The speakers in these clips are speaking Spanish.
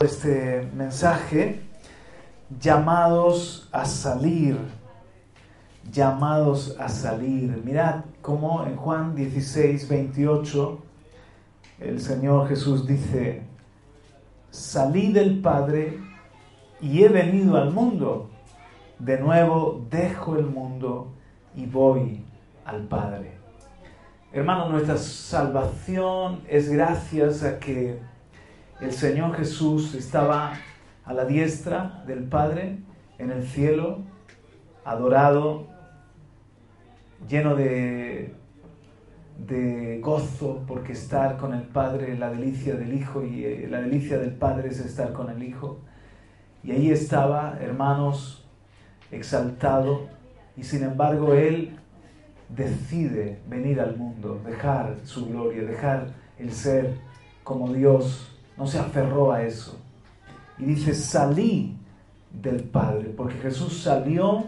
este mensaje, llamados a salir, llamados a salir. Mirad cómo en Juan 16, 28, el Señor Jesús dice, salí del Padre y he venido al mundo. De nuevo dejo el mundo y voy al Padre. Hermano, nuestra salvación es gracias a que el Señor Jesús estaba a la diestra del Padre en el cielo, adorado, lleno de, gozo porque estar con el Padre, la delicia del Hijo y eh, la delicia del Padre es estar con el Hijo. Y ahí estaba, hermanos, exaltado y sin embargo Él decide venir al mundo, dejar su gloria, dejar el ser como Dios no se aferró a eso. Y dice, salí del Padre, porque Jesús salió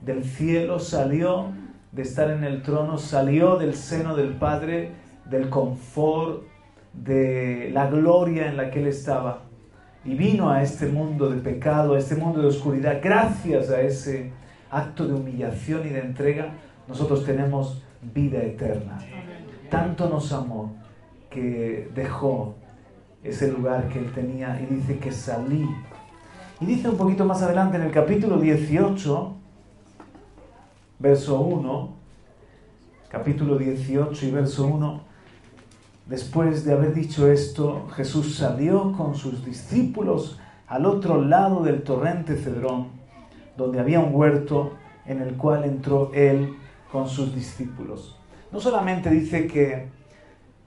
del cielo, salió de estar en el trono, salió del seno del Padre, del confort, de la gloria en la que Él estaba. Y vino a este mundo de pecado, a este mundo de oscuridad. Gracias a ese acto de humillación y de entrega, nosotros tenemos vida eterna. Tanto nos amó que dejó ese lugar que él tenía y dice que salí. Y dice un poquito más adelante en el capítulo 18, verso 1, capítulo 18 y verso 1, después de haber dicho esto, Jesús salió con sus discípulos al otro lado del torrente Cedrón, donde había un huerto en el cual entró él con sus discípulos. No solamente dice que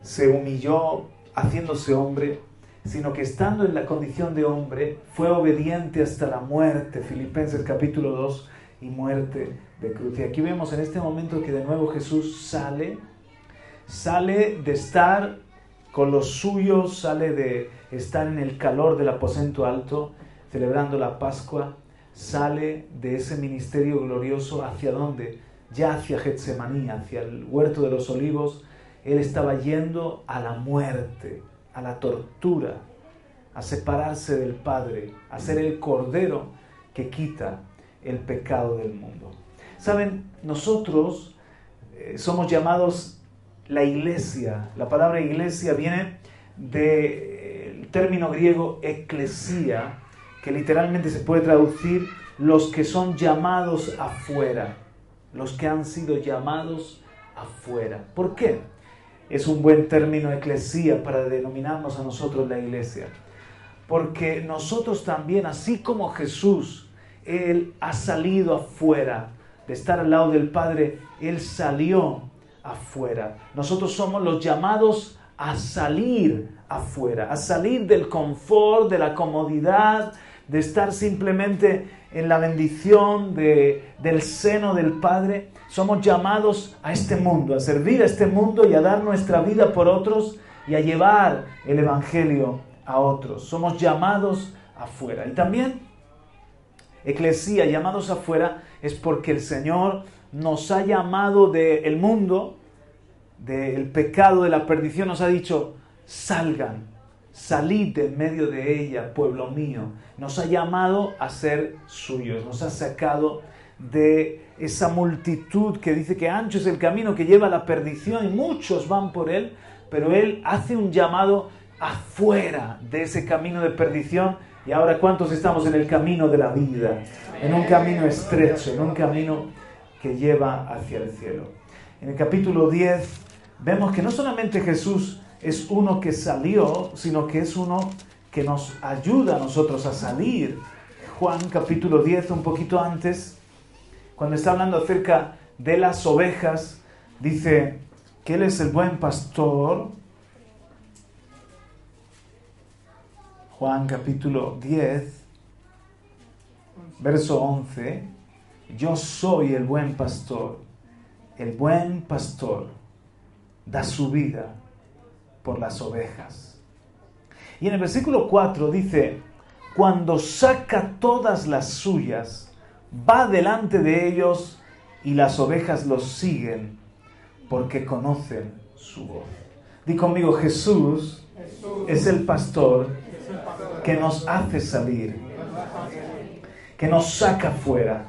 se humilló haciéndose hombre, sino que estando en la condición de hombre, fue obediente hasta la muerte, Filipenses capítulo 2, y muerte de cruz. Y aquí vemos en este momento que de nuevo Jesús sale, sale de estar con los suyos, sale de estar en el calor del aposento alto, celebrando la Pascua, sale de ese ministerio glorioso hacia dónde? Ya hacia Getsemaní, hacia el huerto de los olivos, él estaba yendo a la muerte, a la tortura, a separarse del Padre, a ser el Cordero que quita el pecado del mundo. Saben, nosotros eh, somos llamados la iglesia. La palabra iglesia viene del término griego eclesía, que literalmente se puede traducir los que son llamados afuera, los que han sido llamados afuera. ¿Por qué? Es un buen término eclesía para denominarnos a nosotros la iglesia. Porque nosotros también, así como Jesús, Él ha salido afuera de estar al lado del Padre, Él salió afuera. Nosotros somos los llamados a salir afuera, a salir del confort, de la comodidad, de estar simplemente en la bendición del seno del Padre somos llamados a este mundo, a servir a este mundo y a dar nuestra vida por otros y a llevar el Evangelio a otros. Somos llamados afuera. Y también, eclesía, llamados afuera, es porque el Señor nos ha llamado del mundo, del pecado, de la perdición, nos ha dicho, salgan, salid en medio de ella, pueblo mío. Nos ha llamado a ser suyos, nos ha sacado de esa multitud que dice que ancho es el camino que lleva a la perdición y muchos van por él, pero él hace un llamado afuera de ese camino de perdición y ahora cuántos estamos en el camino de la vida, en un camino estrecho, en un camino que lleva hacia el cielo. En el capítulo 10 vemos que no solamente Jesús es uno que salió, sino que es uno que nos ayuda a nosotros a salir. Juan capítulo 10, un poquito antes, cuando está hablando acerca de las ovejas, dice que Él es el buen pastor. Juan capítulo 10, verso 11, yo soy el buen pastor. El buen pastor da su vida por las ovejas. Y en el versículo 4 dice, cuando saca todas las suyas, va delante de ellos y las ovejas los siguen porque conocen su voz. Di conmigo, Jesús es el pastor que nos hace salir, que nos saca fuera.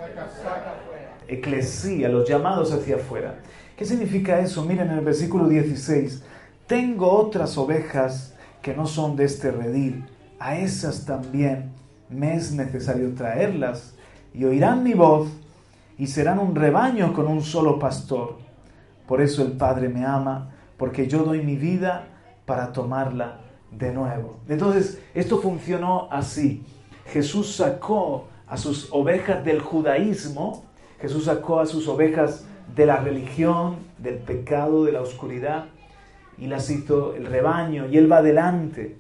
Eclesía, los llamados hacia afuera. ¿Qué significa eso? Miren en el versículo 16. Tengo otras ovejas que no son de este redil. A esas también me es necesario traerlas y oirán mi voz y serán un rebaño con un solo pastor. Por eso el Padre me ama, porque yo doy mi vida para tomarla de nuevo. Entonces, esto funcionó así. Jesús sacó a sus ovejas del judaísmo, Jesús sacó a sus ovejas de la religión, del pecado, de la oscuridad, y las hizo el rebaño, y Él va adelante.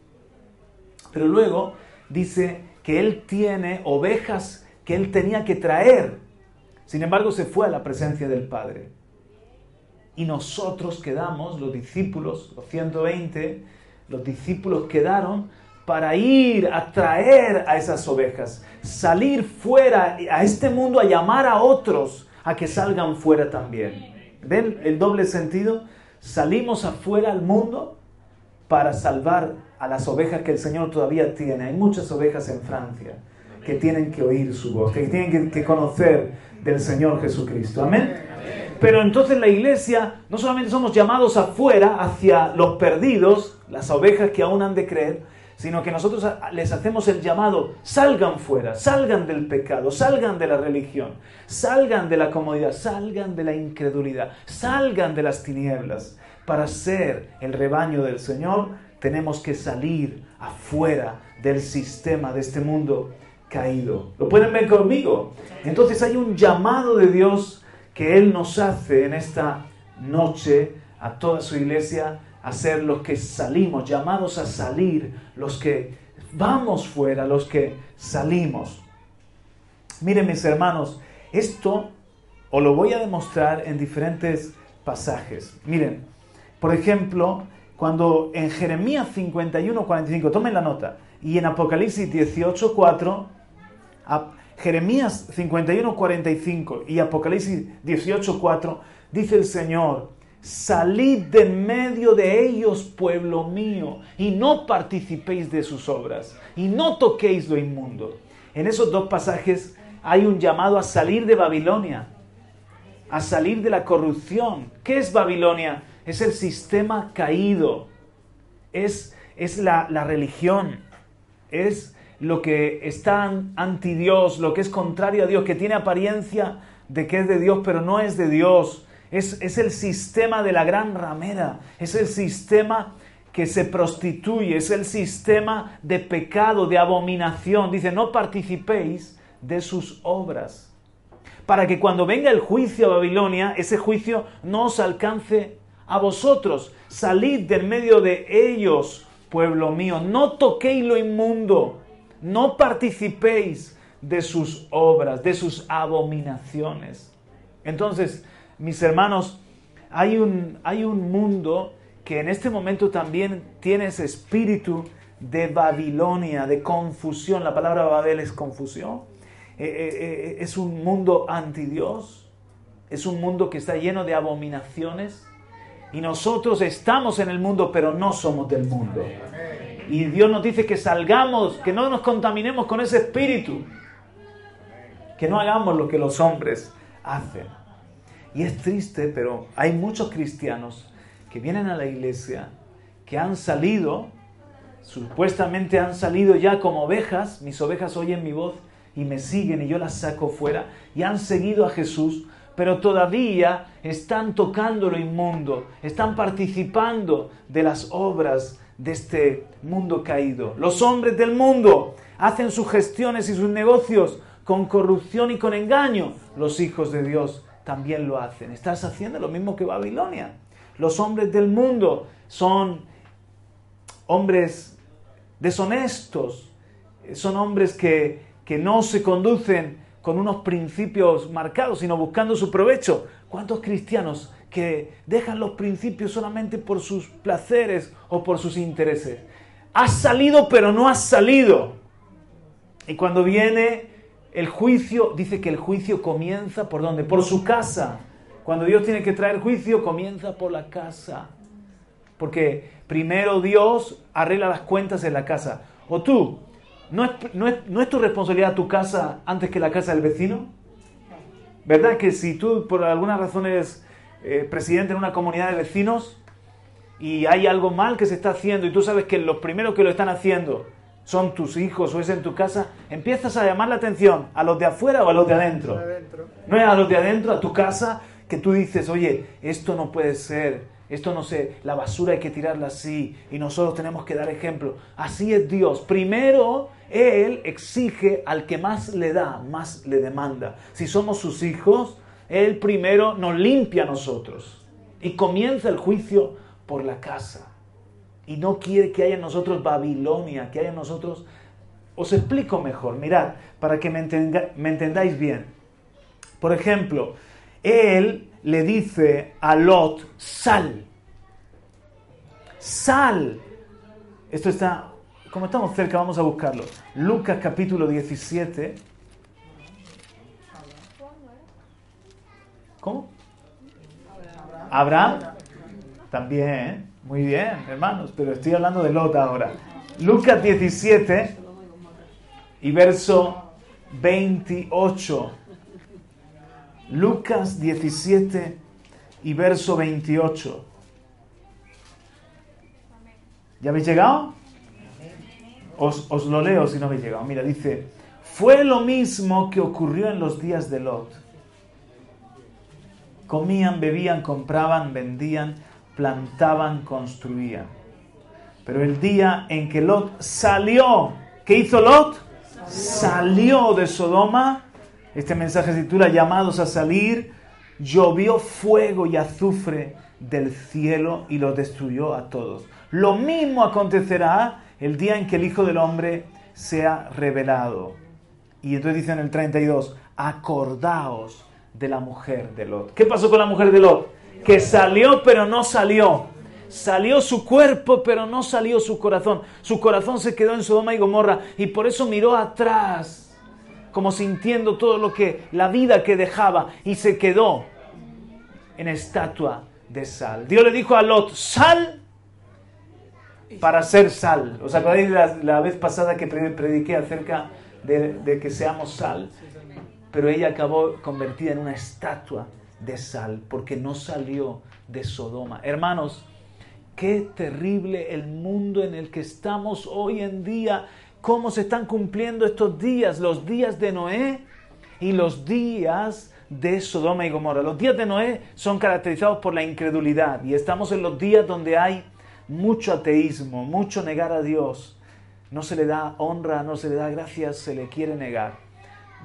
Pero luego dice que Él tiene ovejas que Él tenía que traer. Sin embargo, se fue a la presencia del Padre. Y nosotros quedamos, los discípulos, los 120, los discípulos quedaron para ir a traer a esas ovejas, salir fuera a este mundo a llamar a otros a que salgan fuera también. ¿Ven el doble sentido? Salimos afuera al mundo para salvar a las ovejas que el Señor todavía tiene. Hay muchas ovejas en Francia que tienen que oír su voz, que tienen que, conocer del Señor Jesucristo. Amén. Pero entonces la iglesia no solamente somos llamados afuera hacia los perdidos, las ovejas que aún han de creer, sino que nosotros les hacemos el llamado, salgan fuera, salgan del pecado, salgan de la religión, salgan de la comodidad, salgan de la incredulidad, salgan de las tinieblas. Para ser el rebaño del Señor tenemos que salir afuera del sistema de este mundo caído. ¿Lo pueden ver conmigo? Entonces hay un llamado de Dios que Él nos hace en esta noche a toda su iglesia a ser los que salimos, llamados a salir, los que vamos fuera, los que salimos. Miren mis hermanos, esto os lo voy a demostrar en diferentes pasajes. Miren, por ejemplo, cuando en Jeremías 51, 45, tomen la nota, y en Apocalipsis 18, 4, Jeremías 51, 45 y Apocalipsis 18, 4, dice el Señor, salid de medio de ellos, pueblo mío, y no participéis de sus obras, y no toquéis lo inmundo. En esos dos pasajes hay un llamado a salir de Babilonia, a salir de la corrupción. ¿Qué es Babilonia? Es el sistema caído, es, es la, la religión, es lo que está anti Dios, lo que es contrario a Dios, que tiene apariencia de que es de Dios, pero no es de Dios es, el sistema de la gran ramera, es el sistema que se prostituye, es el sistema de pecado, de abominación. Dice, no participéis de sus obras, para que cuando venga el juicio a Babilonia, ese juicio no os alcance a vosotros. Salid del medio de ellos, pueblo mío, no toquéis lo inmundo, no participéis de sus obras, de sus abominaciones. Entonces, mis hermanos, hay un, hay un mundo que en este momento también tiene ese espíritu de Babilonia, de confusión. La palabra Babel es confusión. Eh, eh, eh, es un mundo anti Dios. Es un mundo que está lleno de abominaciones. Y nosotros estamos en el mundo, pero no somos del mundo. Y Dios nos dice que salgamos, que no nos contaminemos con ese espíritu. Que no hagamos lo que los hombres hacen. Y es triste, pero hay muchos cristianos que vienen a la iglesia, que han salido, supuestamente han salido ya como ovejas, mis ovejas oyen mi voz y me siguen y yo las saco fuera, y han seguido a Jesús, pero todavía están tocando lo inmundo, están participando de las obras de este mundo caído. Los hombres del mundo hacen sus gestiones y sus negocios con corrupción y con engaño. Los hijos de Dios también lo hacen. Estás haciendo lo mismo que Babilonia. Los hombres del mundo son hombres deshonestos, son hombres que, que no se conducen con unos principios marcados, sino buscando su provecho. ¿Cuántos cristianos que dejan los principios solamente por sus placeres o por sus intereses? Has salido pero no has salido. Y cuando viene el juicio, dice que el juicio comienza por dónde? Por su casa. Cuando Dios tiene que traer juicio, comienza por la casa. Porque primero Dios arregla las cuentas en la casa. O tú, ¿no es, no es, tu responsabilidad tu casa antes que la casa del vecino? ¿Verdad que si tú por alguna razón eh, presidente en una comunidad de vecinos y hay algo mal que se está haciendo y tú sabes que los primeros que lo están haciendo son tus hijos o es en tu casa, empiezas a llamar la atención a los de afuera o a los de adentro. No es a los de adentro, a tu casa, que tú dices, oye, esto no puede ser, esto no sé, la basura hay que tirarla así y nosotros tenemos que dar ejemplo. Así es Dios. Primero, Él exige al que más le da, más le demanda. Si somos sus hijos, Él primero nos limpia a nosotros y comienza el juicio por la casa y no quiere que haya en nosotros Babilonia, que haya en nosotros... Os explico mejor, mirad, para que me, entendáis bien. Por ejemplo, él le dice a Lot, sal, sal. Esto está, como estamos cerca, vamos a buscarlo. Lucas capítulo 17. ¿Cómo? Abraham. También. Muy bien, hermanos, pero estoy hablando de Lot ahora. Lucas 17 y verso 28. Lucas 17 y verso 28. ¿Ya habéis llegado? Os, os, lo leo si no habéis llegado. Mira, dice, fue lo mismo que ocurrió en los días de Lot. Comían, bebían, compraban, vendían plantaban, construían. Pero el día en que Lot salió, ¿qué hizo Lot? Salió de Sodoma. Este mensaje se titula Llamados a salir. Llovió fuego y azufre del cielo y los destruyó a todos. Lo mismo acontecerá el día en que el Hijo del Hombre sea revelado. Y entonces dice en el 32, acordaos de la mujer de Lot. ¿Qué pasó con la mujer de Lot? que salió pero no salió. Salió su cuerpo, pero no salió su corazón. Su corazón se quedó en Sodoma y Gomorra y por eso miró atrás, como sintiendo todo lo que, la vida que dejaba y se quedó en estatua de sal. Dios le dijo a Lot, sal para ser sal. ¿Os acordáis la, la vez pasada que prediqué acerca de, de que seamos sal? Pero ella acabó convertida en una estatua de sal, porque no salió de Sodoma. Hermanos, qué terrible el mundo en el que estamos hoy en día, cómo se están cumpliendo estos días, los días de Noé y los días de Sodoma y Gomorra. Los días de Noé son caracterizados por la incredulidad y estamos en los días donde hay mucho ateísmo, mucho negar a Dios. No se le da honra, no se le da gracias, se le quiere negar.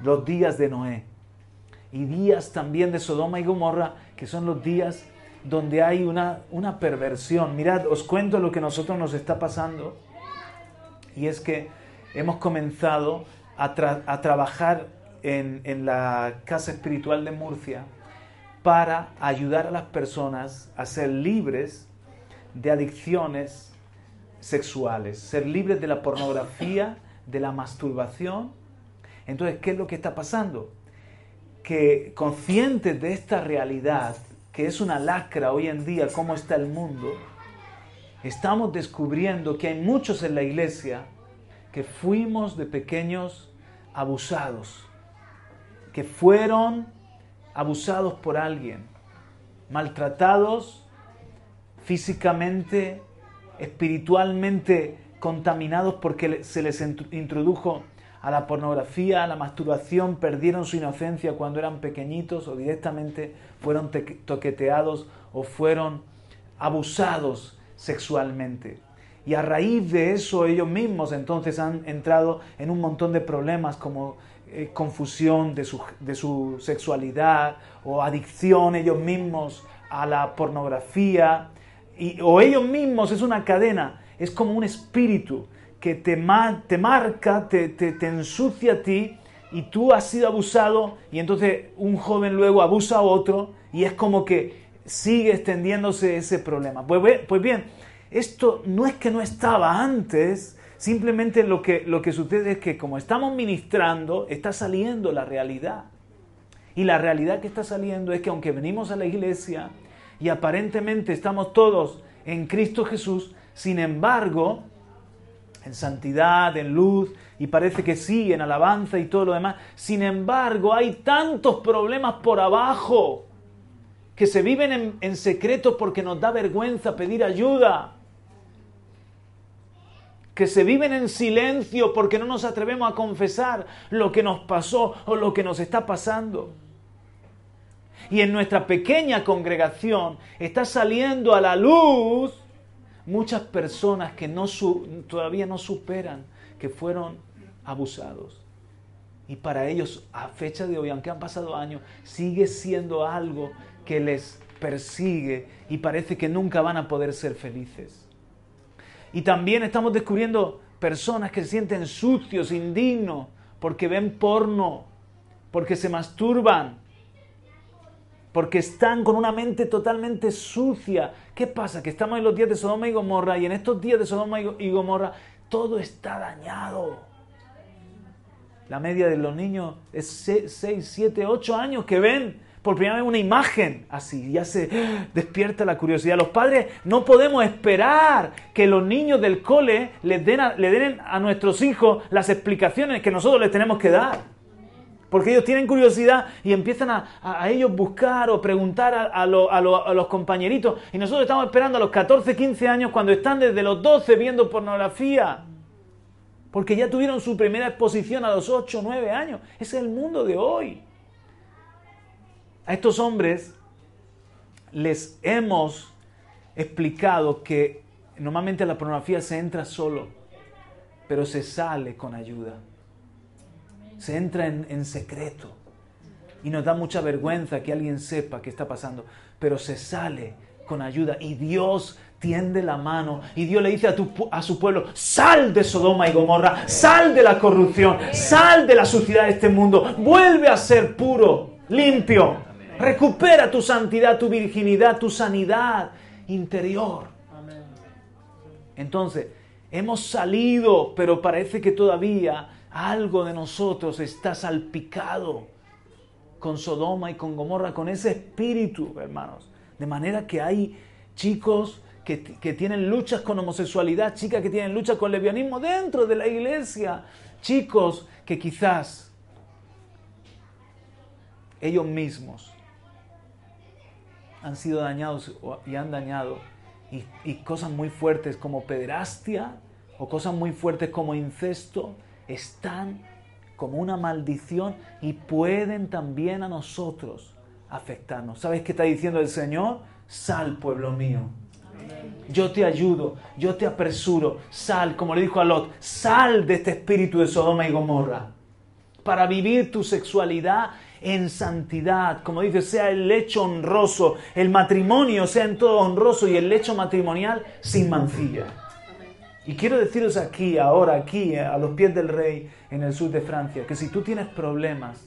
Los días de Noé y días también de Sodoma y Gomorra, que son los días donde hay una, una perversión. Mirad, os cuento lo que a nosotros nos está pasando, y es que hemos comenzado a, a trabajar en, en la Casa Espiritual de Murcia para ayudar a las personas a ser libres de adicciones sexuales, ser libres de la pornografía, de la masturbación. Entonces, ¿qué es lo que está pasando? que conscientes de esta realidad, que es una lacra hoy en día, cómo está el mundo, estamos descubriendo que hay muchos en la iglesia que fuimos de pequeños abusados, que fueron abusados por alguien, maltratados físicamente, espiritualmente contaminados porque se les introdujo a la pornografía, a la masturbación, perdieron su inocencia cuando eran pequeñitos o directamente fueron toqueteados o fueron abusados sexualmente. Y a raíz de eso ellos mismos entonces han entrado en un montón de problemas como eh, confusión de su, de su sexualidad o adicción ellos mismos a la pornografía y, o ellos mismos, es una cadena, es como un espíritu que te, te marca, te, te, ensucia a ti y tú has sido abusado y entonces un joven luego abusa a otro y es como que sigue extendiéndose ese problema. Pues, pues bien, esto no es que no estaba antes, simplemente lo que, lo que sucede es que como estamos ministrando, está saliendo la realidad. Y la realidad que está saliendo es que aunque venimos a la iglesia y aparentemente estamos todos en Cristo Jesús, sin embargo, en santidad, en luz, y parece que sí, en alabanza y todo lo demás, sin embargo hay tantos problemas por abajo que se viven en, en secreto porque nos da vergüenza pedir ayuda que se viven en silencio porque no nos atrevemos a confesar lo que nos pasó o lo que nos está pasando. Y en nuestra pequeña congregación está saliendo a la luz muchas personas que no todavía no superan que fueron abusados. Y para ellos, a fecha de hoy, aunque han pasado años, sigue siendo algo que les persigue y parece que nunca van a poder ser felices. Y también estamos descubriendo personas que se sienten sucios, indignos, porque ven porno, porque se masturban, porque están con una mente totalmente sucia. ¿Qué pasa? Que estamos en los días de Sodoma y Gomorra y en estos días de Sodoma y Gomorra todo está dañado. La media de los niños es 6, 7, 8 años que ven por primera vez una imagen así, ya se despierta la curiosidad. Los padres no podemos esperar que los niños del cole les den a, le den a nuestros hijos las explicaciones que nosotros les tenemos que dar. Porque ellos tienen curiosidad y empiezan a, ellos buscar o preguntar a, a, los compañeritos. Y nosotros estamos esperando a los 14, 15 años cuando están desde los 12 viendo pornografía. Porque ya tuvieron su primera exposición a los 8, 9 años. Ese es el mundo de hoy. A estos hombres les hemos explicado que normalmente la pornografía se entra solo, pero se sale con ayuda. Se entra en, secreto. Y nos da mucha vergüenza que alguien sepa qué está pasando, pero se sale con ayuda. Y Dios tiende la mano y Dios le dice a, a, su pueblo, sal de Sodoma y Gomorra, sal de la corrupción, sal de la suciedad de este mundo, vuelve a ser puro, limpio. Recupera tu santidad, tu virginidad, tu sanidad interior. Entonces, hemos salido, pero parece que todavía algo de nosotros está salpicado con Sodoma y con Gomorra, con ese espíritu, hermanos. De manera que hay chicos que, que, tienen luchas con homosexualidad, chicas que tienen luchas con lesbianismo dentro de la iglesia, chicos que quizás ellos mismos han sido dañados y han dañado. Y, cosas muy fuertes como pederastia o cosas muy fuertes como incesto están como una maldición y pueden también a nosotros afectarnos. ¿Sabes qué está diciendo el Señor? Sal, pueblo mío. Yo te ayudo, yo te apresuro. Sal, como le dijo a Lot, sal de este espíritu de Sodoma y Gomorra para vivir tu sexualidad en santidad, como dice, sea el lecho honroso, el matrimonio sea en todo honroso y el lecho matrimonial sin mancilla. Y quiero deciros aquí, ahora, aquí, a los pies del rey en el sur de Francia, que si tú tienes problemas,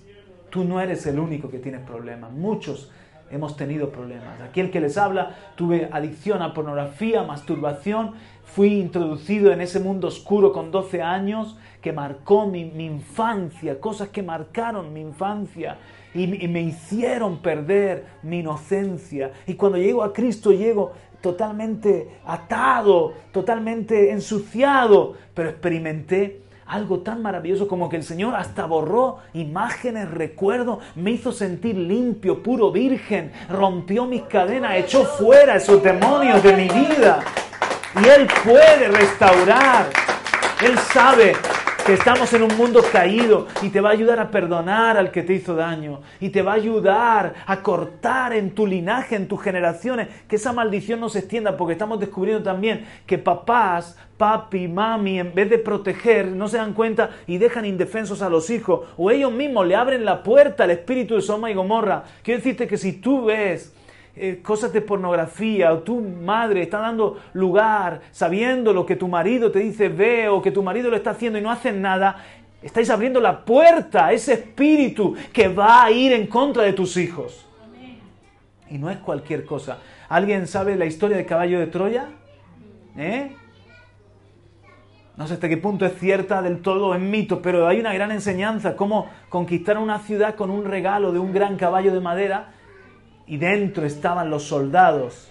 tú no eres el único que tienes problemas. Muchos hemos tenido problemas. Aquí el que les habla, tuve adicción a pornografía, masturbación, fui introducido en ese mundo oscuro con 12 años que marcó mi, infancia, cosas que marcaron mi infancia y, me hicieron perder mi inocencia. Y cuando llego a Cristo llego totalmente atado, totalmente ensuciado, pero experimenté algo tan maravilloso como que el Señor hasta borró imágenes, recuerdos, me hizo sentir limpio, puro, virgen, rompió mis cadenas, echó fuera esos demonios de mi vida. Y Él puede restaurar. Él sabe que estamos en un mundo caído y te va a ayudar a perdonar al que te hizo daño y te va a ayudar a cortar en tu linaje, en tus generaciones, que esa maldición no se extienda porque estamos descubriendo también que papás, papi, mami, en vez de proteger, no se dan cuenta y dejan indefensos a los hijos o ellos mismos le abren la puerta al espíritu de Soma y Gomorra. Quiero decirte que si tú ves eh, cosas de pornografía o tu madre está dando lugar sabiendo lo que tu marido te dice ve o que tu marido lo está haciendo y no hacen nada, estáis abriendo la puerta a ese espíritu que va a ir en contra de tus hijos. Y no es cualquier cosa. ¿Alguien sabe la historia del caballo de Troya? ¿Eh? No sé hasta qué punto es cierta del todo, es mito, pero hay una gran enseñanza, cómo conquistar una ciudad con un regalo de un gran caballo de madera y dentro estaban los soldados.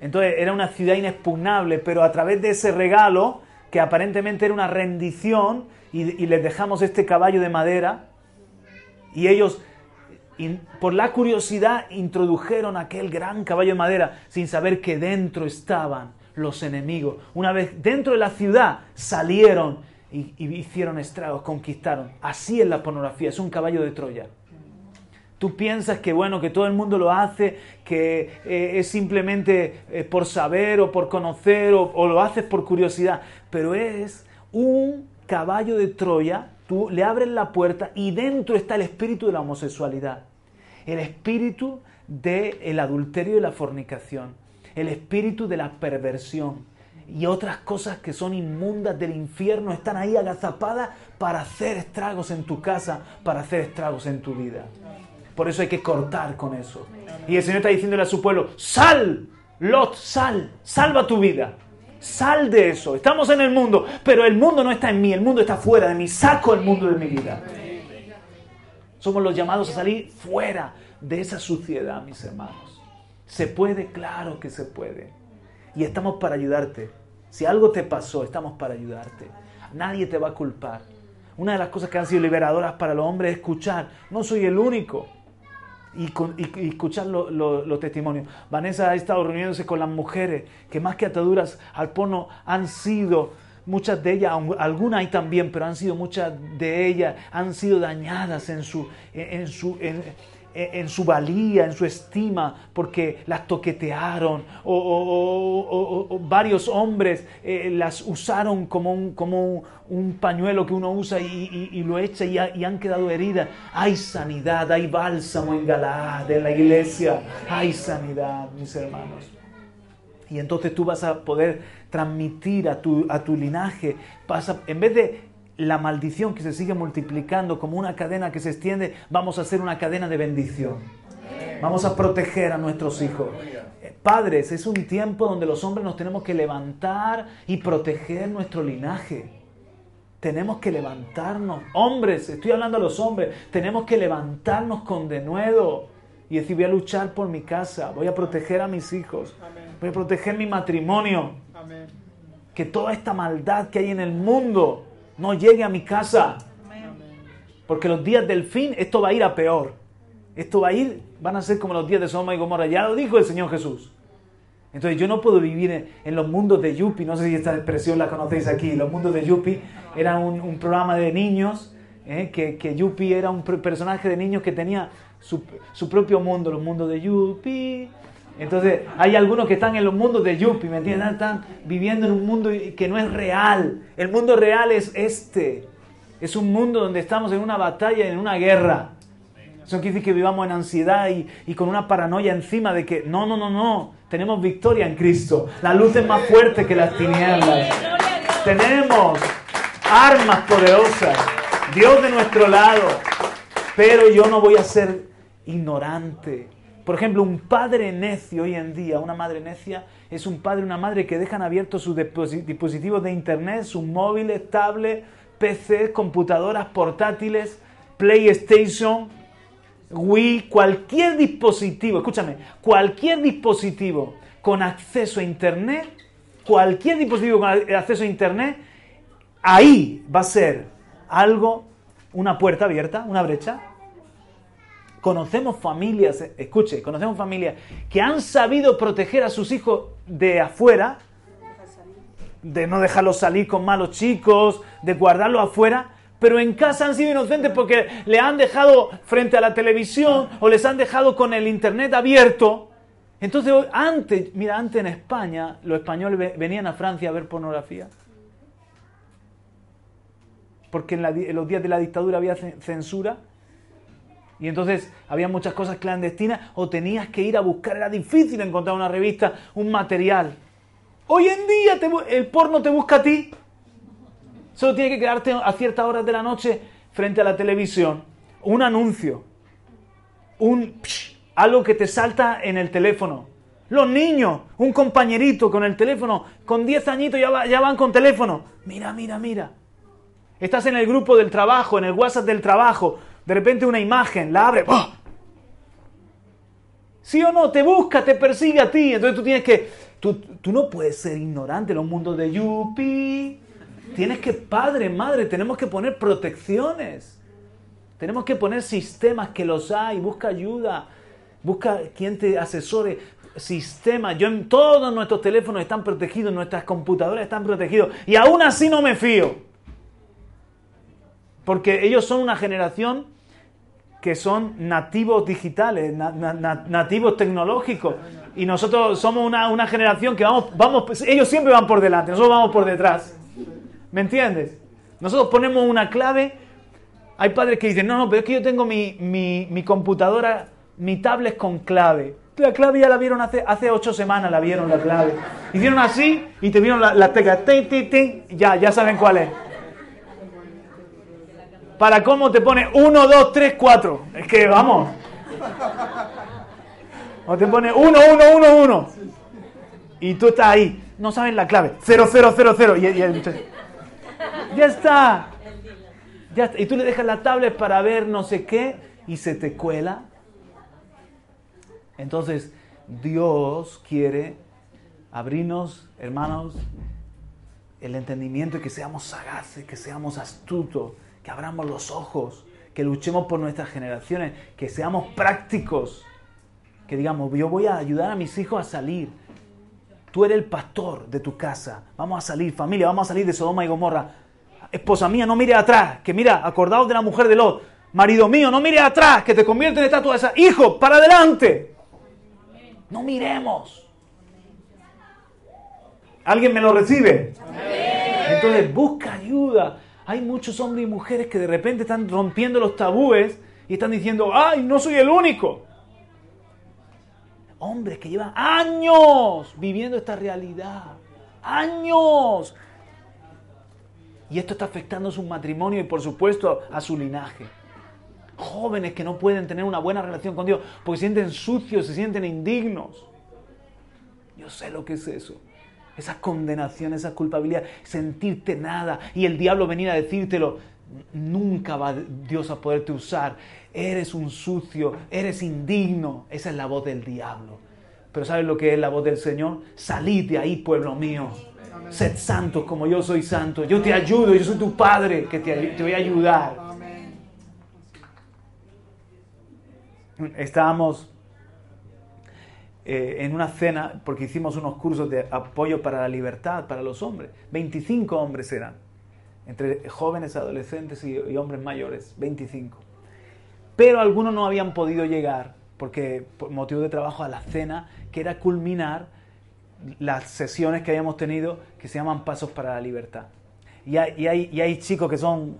Entonces era una ciudad inexpugnable, pero a través de ese regalo, que aparentemente era una rendición, y, les dejamos este caballo de madera, y ellos, por la curiosidad, introdujeron aquel gran caballo de madera sin saber que dentro estaban los enemigos. Una vez dentro de la ciudad salieron y, hicieron estragos, conquistaron. Así es la pornografía, es un caballo de Troya. Tú piensas que bueno, que todo el mundo lo hace, que eh, es simplemente eh, por saber o por conocer o, lo haces por curiosidad, pero es un caballo de Troya, tú le abres la puerta y dentro está el espíritu de la homosexualidad, el espíritu del adulterio y la fornicación el espíritu de la perversión y otras cosas que son inmundas del infierno están ahí agazapadas para hacer estragos en tu casa, para hacer estragos en tu vida. Por eso hay que cortar con eso. Y el Señor está diciéndole a su pueblo, sal, Lot, sal, salva tu vida. Sal de eso. Estamos en el mundo, pero el mundo no está en mí, el mundo está fuera de mí. Saco el mundo de mi vida. Somos los llamados a salir fuera de esa suciedad, mis hermanos. ¿Se puede? Claro que se puede. Y estamos para ayudarte. Si algo te pasó, estamos para ayudarte. Nadie te va a culpar. Una de las cosas que han sido liberadoras para los hombres es escuchar. No soy el único. Y, escuchar los testimonios. Vanessa ha estado reuniéndose con las mujeres que más que ataduras al porno han sido, muchas de ellas, algunas hay también, pero han sido muchas de ellas, han sido dañadas en su, en su, su valía, en su estima, porque las toquetearon o, varios hombres eh, las usaron como, un, como un, pañuelo que uno usa y, lo echa y, han quedado heridas. Hay sanidad, hay bálsamo en Galaad, en la iglesia, hay sanidad, mis hermanos. Y entonces tú vas a poder transmitir a tu, a tu linaje, en vez de la maldición que se sigue multiplicando como una cadena que se extiende, vamos a hacer una cadena de bendición. Vamos a proteger a nuestros hijos. Padres, es un tiempo donde los hombres nos tenemos que levantar y proteger nuestro linaje. Tenemos que levantarnos. Hombres, estoy hablando a los hombres, tenemos que levantarnos con denuedo y decir, voy a luchar por mi casa, voy a proteger a mis hijos, voy a proteger mi matrimonio. Que toda esta maldad que hay en el mundo no llegue a mi casa. Porque los días del fin, esto va a ir a peor. Esto va a ir, van a ser como los días de Sodoma y Gomorra. Ya lo dijo el Señor Jesús. Entonces yo no puedo vivir en, los mundos de Yupi, no sé si esta expresión la conocéis aquí, los mundos de Yupi era un, programa de niños, ¿eh? que, que Yupi era un personaje de niños que tenía su, su propio mundo, los mundos de Yupi, entonces, hay algunos que están en los mundos de Yuppie, ¿me entienden? Están viviendo en un mundo que no es real. El mundo real es este. Es un mundo donde estamos en una batalla, en una guerra. Eso quiere decir que vivamos en ansiedad y, y, con una paranoia encima de que no, no, no, no, tenemos victoria en Cristo. La luz es más fuerte que las tinieblas. Tenemos armas poderosas, Dios de nuestro lado, pero yo no voy a ser ignorante por ejemplo, un padre necio hoy en día, una madre necia, es un padre, una madre que dejan abiertos sus dispositivos de internet, sus móviles, tablets, PCs, computadoras portátiles, PlayStation, Wii, cualquier dispositivo, escúchame, cualquier dispositivo con acceso a internet, cualquier dispositivo con acceso a internet, ahí va a ser algo, una puerta abierta, una brecha, Conocemos familias, escuche, conocemos familias que han sabido proteger a sus hijos de afuera, de no dejarlos salir con malos chicos, de guardarlos afuera, pero en casa han sido inocentes porque le han dejado frente a la televisión o les han dejado con el internet abierto. Entonces, antes, mira, antes en España, los españoles venían a Francia a ver pornografía. Porque en, en los días de la dictadura había censura Y entonces había muchas cosas clandestinas o tenías que ir a buscar, era difícil encontrar una revista, un material. Hoy en día el porno te busca a ti. Solo tiene que quedarte a ciertas horas de la noche frente a la televisión. Un anuncio. Un algo que te salta en el teléfono. Los niños, un compañerito con el teléfono, con 10 añitos ya, ya van con teléfono. Mira, mira, mira. Estás en el grupo del trabajo, en el WhatsApp del trabajo. De repente una imagen, la abre. ¡oh! ¿Sí o no? Te busca, te persigue a ti. Entonces tú tienes que... Tú, tú no puedes ser ignorante en los mundos de Yupi. Tienes que, padre, madre, tenemos que poner protecciones. Tenemos que poner sistemas que los hay. Busca ayuda. Busca quien te asesore. Sistemas. Yo en todos nuestros teléfonos están protegidos, nuestras computadoras están protegidos. Y aún así no me fío. Porque ellos son una generación que son nativos digitales, nativos tecnológicos. Y nosotros somos una, una, generación que vamos, vamos, ellos siempre van por delante, nosotros vamos por detrás. ¿Me entiendes? Nosotros ponemos una clave. Hay padres que dicen, no, no, pero es que yo tengo mi, mi, mi computadora, mi tablet con clave. La clave ya la vieron hace, hace ocho semanas, la vieron la clave. Hicieron así y te vieron la, la tecla, ya, ya saben cuál es. Para cómo te pone 1, 2, 3, 4. Es que vamos. O te pone 1, 1, 1, 1. Y tú estás ahí. No sabes la clave. 0, 0, 0, 0. Y, y, ya está. Ya está. Y tú le dejas la tablet para ver no sé qué y se te cuela. Entonces, Dios quiere abrirnos, hermanos, el entendimiento y que seamos sagaces, que seamos astutos, que abramos los ojos, que luchemos por nuestras generaciones, que seamos prácticos, que digamos, yo voy a ayudar a mis hijos a salir. Tú eres el pastor de tu casa. Vamos a salir, familia, vamos a salir de Sodoma y Gomorra esposa mía, no mire atrás, que mira, acordaos de la mujer de Lot, marido mío, no mire atrás, que te convierte en estatua de esa, hijo, para adelante. No miremos. ¿Alguien me lo recibe? Entonces busca ayuda. Hay muchos hombres y mujeres que de repente están rompiendo los tabúes y están diciendo, ay, no soy el único. Hombres que llevan años viviendo esta realidad. Años y esto está afectando a su matrimonio y por supuesto a su linaje. Jóvenes que no pueden tener una buena relación con Dios porque se sienten sucios, se sienten indignos. Yo sé lo que es eso. Esa condenación, esa culpabilidad, sentirte nada y el diablo venir a decírtelo. Nunca va Dios a poderte usar. Eres un sucio, eres indigno. Esa es la voz del diablo. Pero ¿sabes lo que es la voz del Señor? Salid de ahí, pueblo mío. Sed santos como yo soy santo. Yo te ayudo, yo soy tu padre que te, voy a ayudar. Estábamos eh, en una cena porque hicimos unos cursos de apoyo para la libertad para los hombres. 25 hombres eran, entre jóvenes, adolescentes y, y hombres mayores, 25. Pero algunos no habían podido llegar porque por motivo de trabajo a la cena, que era culminar las sesiones que habíamos tenido que se llaman Pasos para la Libertad. Y hay, hay, chicos que son,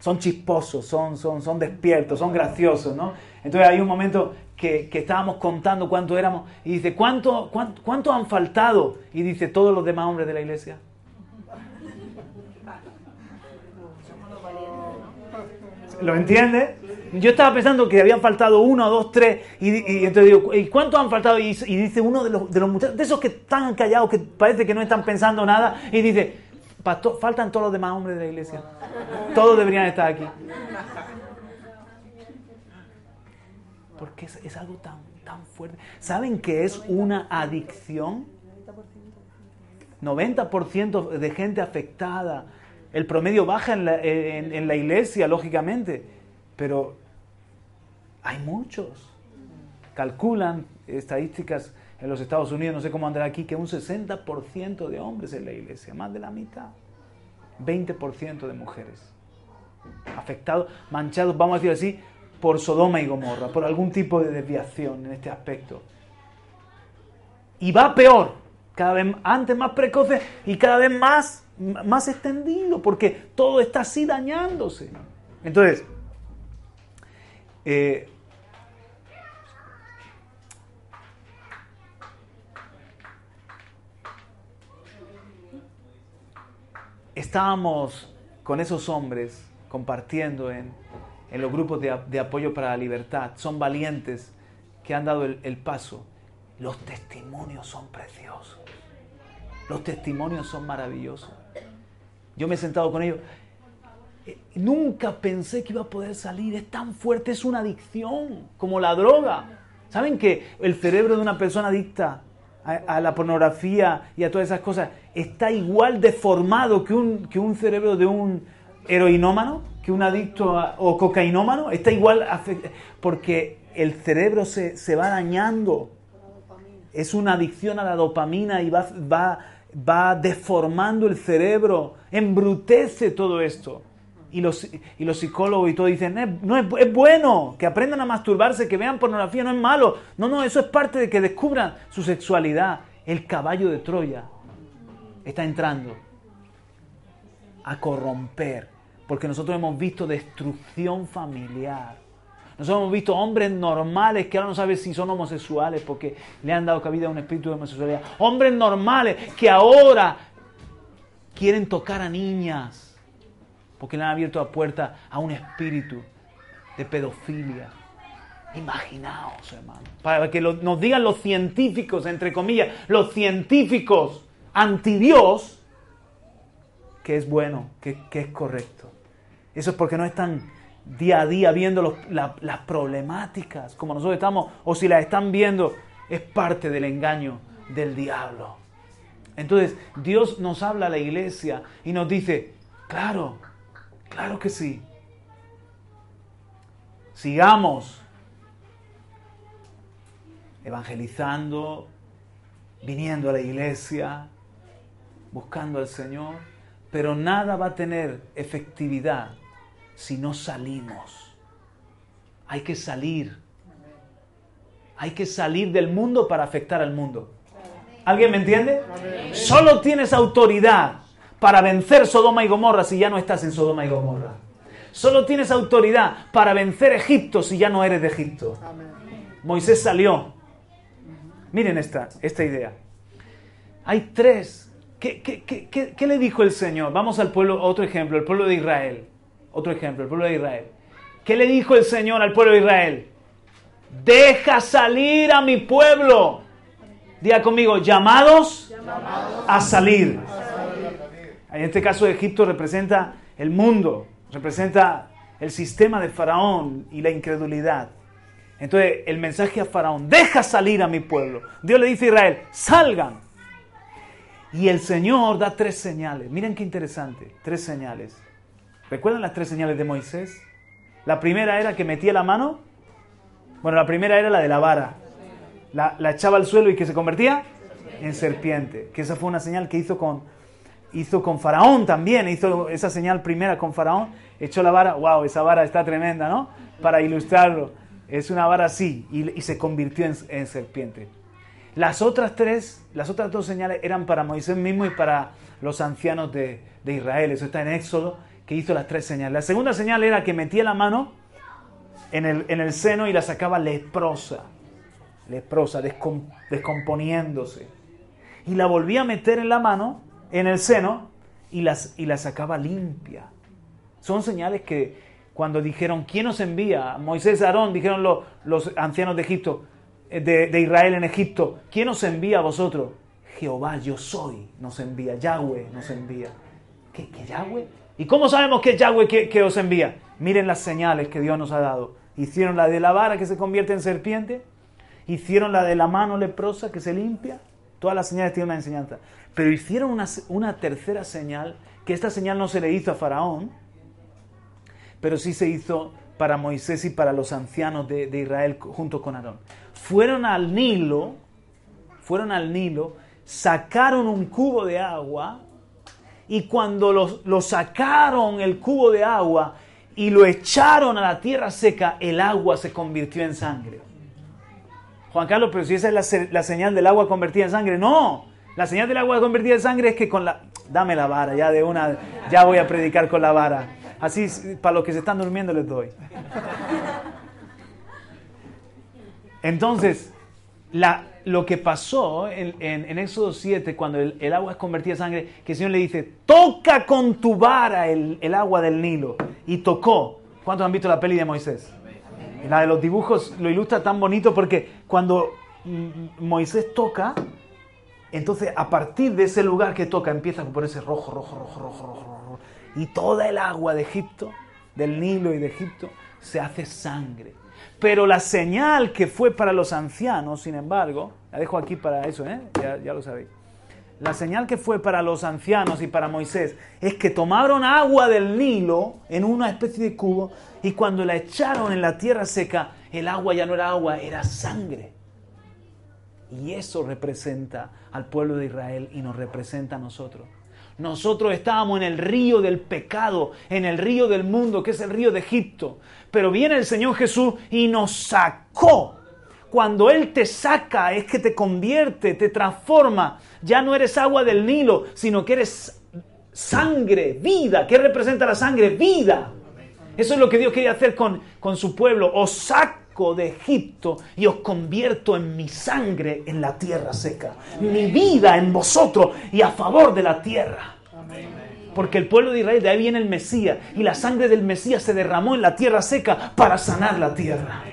son chisposos, son, son, son despiertos, son graciosos, ¿no? Entonces hay un momento que, estábamos contando cuánto éramos y dice, ¿cuánto, cuánto, cuánto han faltado? Y dice, todos los demás hombres de la iglesia. ¿Lo entiende? Yo estaba pensando que habían faltado uno, dos, tres, y, entonces digo, ¿y cuántos han faltado? Y, dice uno de los, de los muchachos, de esos que están callados, que parece que no están pensando nada, y dice, faltan todos los demás hombres de la iglesia. Todos deberían estar aquí. Porque es, algo tan, tan fuerte. ¿Saben que es una adicción? 90% de gente afectada. El promedio baja en la, en la iglesia, lógicamente. Pero hay muchos. Calculan estadísticas en los Estados Unidos, no sé cómo andará aquí, que un 60% de hombres en la iglesia, más de la mitad. 20% de mujeres. Afectados, manchados, vamos a decir así, por Sodoma y Gomorra, por algún tipo de desviación en este aspecto. Y va peor, cada vez antes más precoces y cada vez más, más extendido, porque todo está así dañándose. Entonces, eh, estábamos con esos hombres compartiendo en los grupos de, apoyo para la libertad. Son valientes que han dado el, paso. Los testimonios son preciosos. Los testimonios son maravillosos. Yo me he sentado con ellos. Eh, nunca pensé que iba a poder salir. Es tan fuerte, es una adicción, como la droga. ¿Saben que el cerebro de una persona adicta a, la pornografía y a todas esas cosas está igual deformado que un, que un cerebro de un heroinómano, que un adicto o cocainómano? Está igual porque el cerebro se, se, va dañando. Es una adicción a la dopamina y va, va, va deformando el cerebro, embrutece todo esto. Y los, y los psicólogos y todo dicen, no es, bueno que aprendan a masturbarse, que vean pornografía, no es malo. No, no, eso es parte de que descubran su sexualidad. El caballo de Troya está entrando a corromper, porque nosotros hemos visto destrucción familiar. Nosotros hemos visto hombres normales que ahora no saben si son homosexuales porque le han dado cabida a un espíritu de homosexualidad. Hombres normales que ahora quieren tocar a niñas porque le han abierto la puerta a un espíritu de pedofilia. Imaginaos, hermano. Para que nos digan los científicos, entre comillas, los científicos anti Dios, que es bueno, que, es correcto. Eso es porque no están día a día viendo las problemáticas como nosotros estamos, o si las están viendo, es parte del engaño del diablo. Entonces, Dios nos habla a la iglesia y nos dice, claro, claro que sí. Sigamos evangelizando, viniendo a la iglesia, buscando al Señor, pero nada va a tener efectividad si no salimos. Hay que salir. Hay que salir del mundo para afectar al mundo. ¿Alguien me entiende? Solo tienes autoridad para vencer Sodoma y Gomorra si ya no estás en Sodoma y Gomorra. Solo tienes autoridad para vencer Egipto si ya no eres de Egipto. Moisés salió. Miren esta, esta idea. Hay tres ¿Qué, le dijo el Señor? Vamos al pueblo, otro ejemplo, el pueblo de Israel. Otro ejemplo, el pueblo de Israel. ¿Qué le dijo el Señor al pueblo de Israel? Deja salir a mi pueblo. Diga conmigo, llamados, a, salir. En este caso Egipto representa el mundo, representa el sistema de Faraón y la incredulidad. Entonces el mensaje a Faraón, deja salir a mi pueblo. Dios le dice a Israel, salgan. Y el Señor da tres señales. Miren qué interesante, tres señales. ¿Recuerdan las tres señales de Moisés? La primera era que metía la mano. Bueno, la primera era la de la vara. La, echaba al suelo y que se convertía en serpiente. Que esa fue una señal que hizo con, hizo con Faraón también. Hizo esa señal primera con Faraón. Echó la vara. ¡Wow! Esa vara está tremenda, ¿no? Para ilustrarlo. Es una vara así. Y, se convirtió en serpiente. Las otras tres, las otras dos señales eran para Moisés mismo y para los ancianos de, Israel. Eso está en Éxodo, que hizo las tres señales. La segunda señal era que metía la mano en el, en el seno y la sacaba leprosa, leprosa, descomponiéndose. Y la volvía a meter en la mano, en el seno, y, las, y la sacaba limpia. Son señales que cuando dijeron, ¿quién nos envía? Moisés, Aarón, dijeron los, los ancianos de Egipto, de, Israel en Egipto, ¿quién nos envía a vosotros? Jehová, yo soy, nos envía, Yahweh nos envía. ¿Qué, qué Yahweh? ¿Y cómo sabemos que es Yahweh que, os envía? Miren las señales que Dios nos ha dado. Hicieron la de la vara que se convierte en serpiente, hicieron la de la mano leprosa que se limpia. Todas las señales tienen una enseñanza. Pero hicieron una, tercera señal, que esta señal no se le hizo a Faraón, pero sí se hizo para Moisés y para los ancianos de, de Israel junto con Aarón fueron al Nilo, fueron al Nilo, sacaron un cubo de agua y cuando lo, sacaron el cubo de agua y lo echaron a la tierra seca, el agua se convirtió en sangre. Juan Carlos, pero si esa es la, señal del agua convertida en sangre, no. La señal del agua convertida en sangre es que con la... Dame la vara, ya de una, ya voy a predicar con la vara. Así, para los que se están durmiendo les doy. Entonces, lo que pasó en, Éxodo 7, cuando el, agua es convertida en sangre, que el Señor le dice, toca con tu vara el, el agua del Nilo. Y tocó. ¿Cuántos han visto la peli de Moisés? La de los dibujos lo ilustra tan bonito porque cuando Moisés toca, entonces a partir de ese lugar que toca empieza a ponerse rojo, rojo, rojo, rojo, rojo, rojo. Y toda el agua de Egipto, del Nilo y de Egipto, se hace sangre. Pero la señal que fue para los ancianos, sin embargo, la dejo aquí para eso, ¿eh? ya, ya lo sabéis. La señal que fue para los ancianos y para Moisés es que tomaron agua del Nilo en una especie de cubo y cuando la echaron en la tierra seca, el agua ya no era agua, era sangre. Y eso representa al pueblo de Israel y nos representa a nosotros. Nosotros estábamos en el río del pecado, en el río del mundo, que es el río de Egipto. Pero viene el Señor Jesús y nos sacó. Cuando Él te saca es que te convierte, te transforma. Ya no eres agua del Nilo, sino que eres sangre, vida. ¿Qué representa la sangre? Vida. Eso es lo que Dios quería hacer con, con su pueblo. Os saco de Egipto y os convierto en mi sangre en la tierra seca. Mi vida en vosotros y a favor de la tierra. Porque el pueblo de Israel, de ahí viene el Mesías. Y la sangre del Mesías se derramó en la tierra seca para sanar la tierra.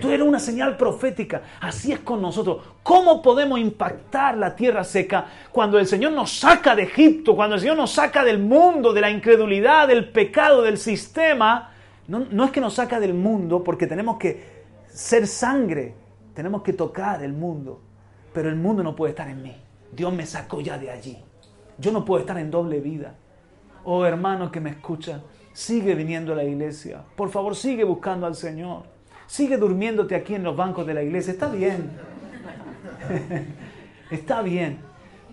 Tú eres una señal profética. Así es con nosotros. ¿Cómo podemos impactar la tierra seca cuando el Señor nos saca de Egipto, cuando el Señor nos saca del mundo, de la incredulidad, del pecado, del sistema? No, no es que nos saca del mundo porque tenemos que ser sangre, tenemos que tocar el mundo. Pero el mundo no puede estar en mí. Dios me sacó ya de allí. Yo no puedo estar en doble vida. Oh hermano que me escucha, sigue viniendo a la iglesia. Por favor, sigue buscando al Señor. Sigue durmiéndote aquí en los bancos de la iglesia. Está bien. Está bien.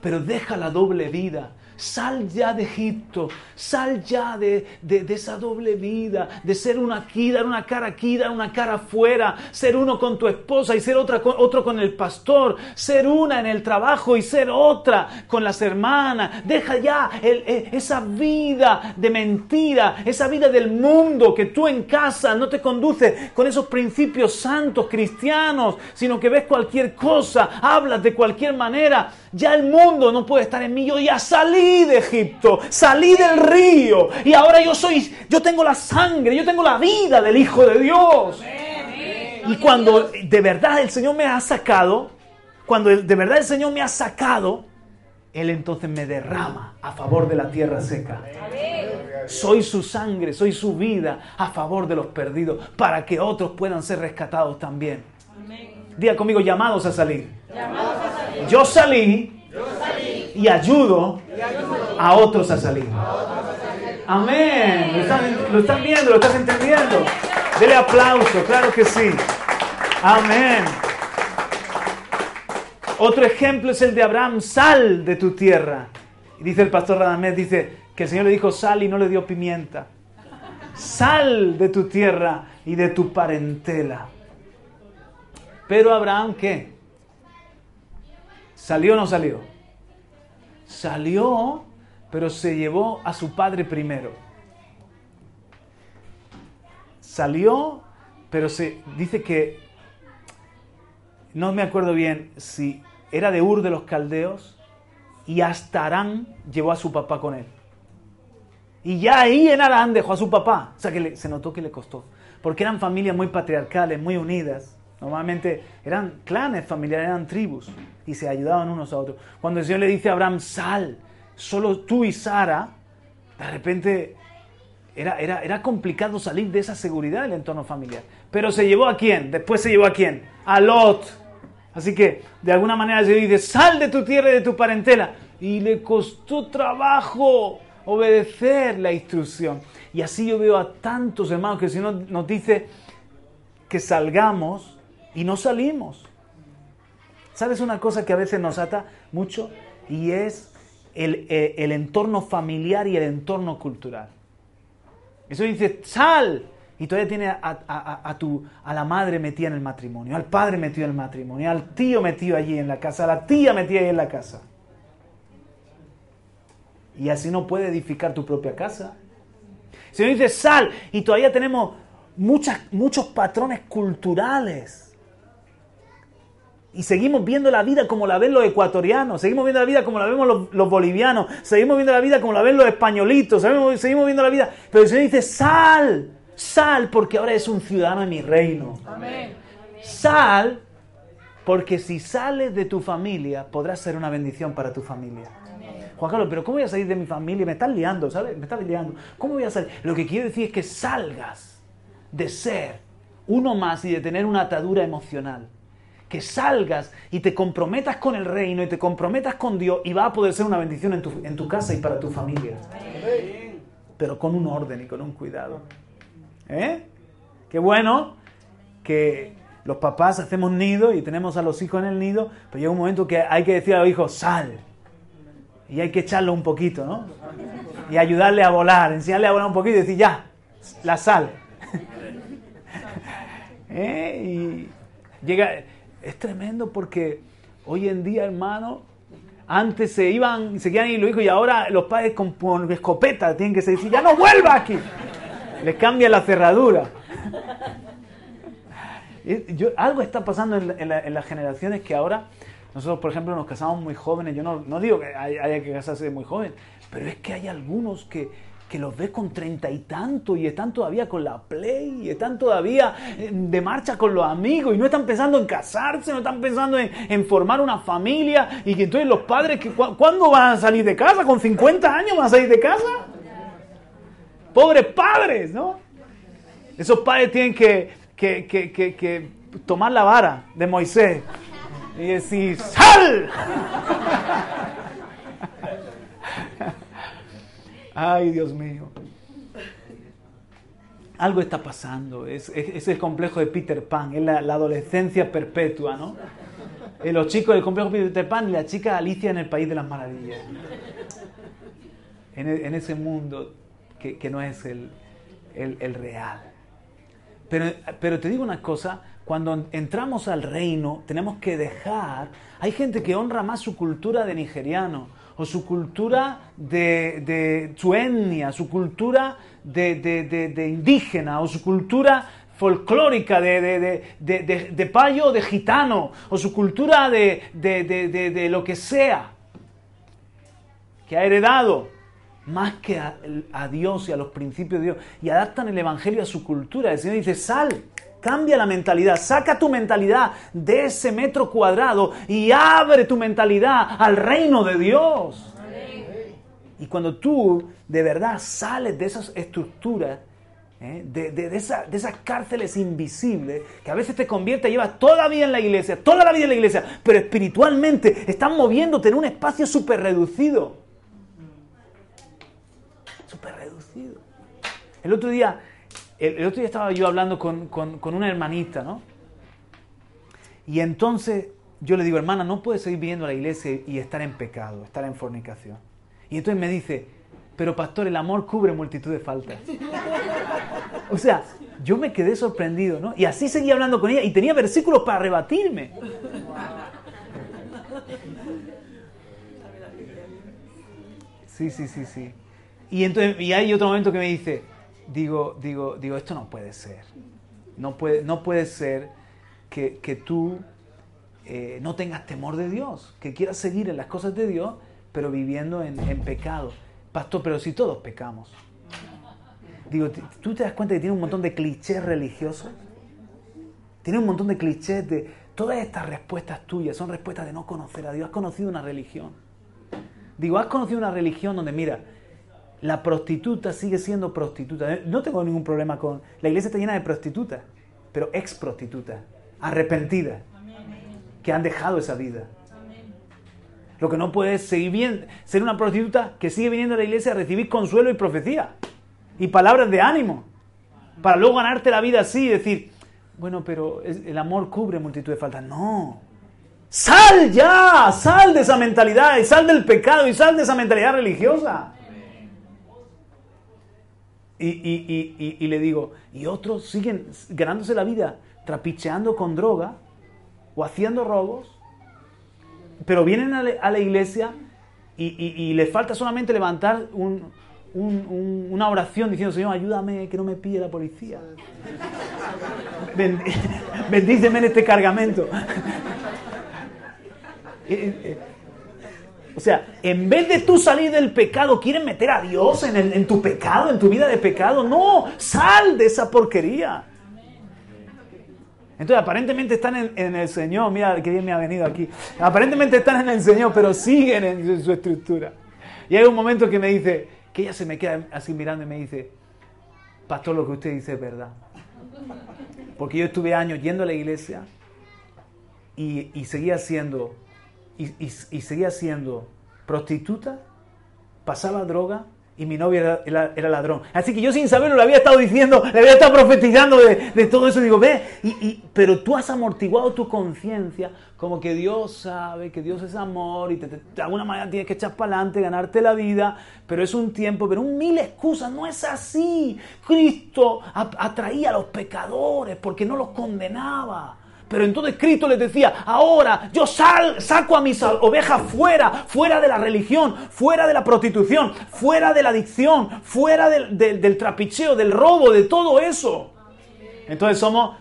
Pero deja la doble vida. Sal ya de Egipto, sal ya de, esa doble vida, de ser una aquí, dar una cara aquí, dar una cara afuera, ser uno con tu esposa y ser otra otro con el pastor, ser una en el trabajo y ser otra con las hermanas. Deja ya e, esa vida de mentira, esa vida del mundo que tú en casa no te conduce con esos principios santos cristianos, sino que ves cualquier cosa, hablas de cualquier manera. Ya el mundo no puede estar en mí, yo ya salí de Egipto, salí del río y ahora yo soy, yo tengo la sangre, yo tengo la vida del Hijo de Dios. Y cuando de verdad el Señor me ha sacado, cuando de verdad el Señor me ha sacado, Él entonces me derrama a favor de la tierra seca. Soy su sangre, soy su vida a favor de los perdidos, para que otros puedan ser rescatados también. Diga conmigo, llamados a salir. Yo salí y ayudo a otros a salir. Amén. ¿Lo están, viendo? ¿Lo están entendiendo? Dele aplauso, claro que sí. Amén. Otro ejemplo es el de Abraham, sal de tu tierra. Y dice el pastor Radamés, dice que el Señor le dijo sal y no le dio pimienta. Sal de tu tierra y de tu parentela. Pero Abraham, ¿qué? ¿Salió o no salió? Salió, pero se llevó a su padre primero. Salió, pero se dice que no me acuerdo bien si era de Ur de los Caldeos y hasta Arán llevó a su papá con él. Y ya ahí en Arán dejó a su papá. O sea que se notó que le costó. Porque eran familias muy patriarcales, muy unidas. Normalmente eran clanes familiares, eran tribus y se ayudaban unos a otros. Cuando el Señor le dice a Abraham, sal, solo tú y Sara, de repente era, era, era complicado salir de esa seguridad del entorno familiar. Pero se llevó a quién? Después se llevó a quién? A Lot. Así que de alguna manera se dice, sal de tu tierra y de tu parentela. Y le costó trabajo obedecer la instrucción. Y así yo veo a tantos hermanos que el Señor nos dice que salgamos y no salimos. ¿Sabes una cosa que a veces nos ata mucho? Y es el, eh, entorno familiar y el entorno cultural. Eso dice, sal. Y todavía tiene a, tu, a la madre metida en el matrimonio, al padre metido en el matrimonio, al tío metido allí en la casa, a la tía metida ahí en la casa. Y así no puede edificar tu propia casa. Si dice sal, y todavía tenemos muchos patrones culturales y seguimos viendo la vida como la ven los ecuatorianos, seguimos viendo la vida como la vemos los, bolivianos, seguimos viendo la vida como la ven los españolitos, seguimos, seguimos, viendo la vida. Pero el Señor dice, sal, sal, porque ahora es un ciudadano de mi reino. Sal, porque si sales de tu familia, podrás ser una bendición para tu familia. Juan Carlos, pero ¿cómo voy a salir de mi familia? Me estás liando, ¿sabes? Me estás liando. ¿Cómo voy a salir? Lo que quiero decir es que salgas de ser uno más y de tener una atadura emocional que salgas y te comprometas con el reino y te comprometas con Dios y va a poder ser una bendición en tu, en tu casa y para tu familia. Pero con un orden y con un cuidado. ¿Eh? Qué bueno que los papás hacemos nido y tenemos a los hijos en el nido, pero llega un momento que hay que decir a los hijos, sal. Y hay que echarlo un poquito, ¿no? Y ayudarle a volar, enseñarle a volar un poquito y decir, ya, la sal. ¿Eh? Y llega, es tremendo porque hoy en día, hermano, antes se iban, se quedan y lo dijo, y ahora los padres con, escopeta tienen que decir, ya no vuelva aquí. Les cambia la cerradura. algo está pasando en, las generaciones que ahora, nosotros por ejemplo nos casamos muy jóvenes, yo no, no digo que haya que casarse muy joven, pero es que hay algunos que, que los ves con treinta y tanto y están todavía con la play y están todavía eh, de marcha con los amigos y no están pensando en casarse, no están pensando en, formar una familia y que entonces los padres, que, ¿cuándo van a salir de casa? ¿Con 50 años van a salir de casa? Pobres padres, ¿no? Esos padres tienen que, que, que tomar la vara de Moisés y decir, ¡sal! Ay, Dios mío. Algo está pasando. Es, el complejo de Peter Pan, es la, adolescencia perpetua, ¿no? Eh, los chicos del complejo de Peter Pan y la chica Alicia en el País de las Maravillas. En, e, ese mundo que, no es el, real. Pero, pero te digo una cosa, cuando entramos al reino tenemos que dejar, hay gente que honra más su cultura de nigeriano, o su cultura de, su etnia, su cultura de, indígena, o su cultura folclórica de, payo de gitano, o su cultura de, lo que sea, que ha heredado más que a, a, Dios y a los principios de Dios, y adaptan el Evangelio a su cultura. El Señor dice, sal, Cambia la mentalidad, saca tu mentalidad de ese metro cuadrado y abre tu mentalidad al reino de Dios. Y cuando tú de verdad sales de esas estructuras, ¿eh? de, esas cárceles invisibles, que a veces te convierte, llevas toda la vida en la iglesia, toda la vida en la iglesia, pero espiritualmente estás moviéndote en un espacio súper reducido. Súper reducido. El otro día el, otro día estaba yo hablando con, una hermanita, ¿no? Y entonces yo le digo, hermana, no puedes seguir viendo a la iglesia y estar en pecado, estar en fornicación. Y entonces me dice, pero pastor, el amor cubre multitud de faltas. O sea, yo me quedé sorprendido, ¿no? Y así seguía hablando con ella y tenía versículos para rebatirme. Sí, sí, sí, sí. Y entonces, y hay otro momento que me dice, digo, digo, digo, esto no puede ser. No puede, no puede ser que, tú eh, no tengas temor de Dios, que quieras seguir en las cosas de Dios, pero viviendo en, pecado. Pastor, pero si todos pecamos. Digo, ¿tú te das cuenta que tiene un montón de clichés religiosos? Tiene un montón de clichés de... Todas estas respuestas tuyas son respuestas de no conocer a Dios. Has conocido una religión. Digo, has conocido una religión donde, mira, la prostituta sigue siendo prostituta. No tengo ningún problema con... La iglesia está llena de prostitutas, pero ex prostitutas, arrepentidas, que han dejado esa vida. Lo que no puede es seguir bien, ser una prostituta que sigue viniendo a la iglesia a recibir consuelo y profecía y palabras de ánimo, para luego ganarte la vida así y decir, bueno, pero el amor cubre multitud de faltas. No. Sal ya, sal de esa mentalidad y sal del pecado y sal de esa mentalidad religiosa. Y, le digo, y otros siguen ganándose la vida trapicheando con droga o haciendo robos, pero vienen a, la iglesia y, les falta solamente levantar una oración diciendo, Señor, ayúdame que no me pille la policía. Bendíceme en este cargamento. O sea, en vez de tú salir del pecado, ¿quieres meter a Dios en, tu pecado, en tu vida de pecado? No, sal de esa porquería. Entonces, aparentemente están en, el Señor. Mira, que bien me ha venido aquí. Aparentemente están en el Señor, pero siguen en su, estructura. Y hay un momento que me dice, que ella se me queda así mirando y me dice, Pastor, lo que usted dice es verdad. Porque yo estuve años yendo a la iglesia y, seguía siendo, y, y seguía siendo prostituta, pasaba droga y mi novia era, ladrón. Así que yo sin saberlo le había estado diciendo, le había estado profetizando de, todo eso. Digo, ve, y, pero tú has amortiguado tu conciencia como que Dios sabe, que Dios es amor y te, de alguna manera tienes que echar para adelante, ganarte la vida, pero es un tiempo, pero un mil excusas, no es así. Cristo atraía a los pecadores porque no los condenaba. Pero entonces Cristo les decía, ahora yo sal, saco a mis ovejas fuera, fuera de la religión, fuera de la prostitución, fuera de la adicción, fuera del, trapicheo, del robo, de todo eso. Entonces somos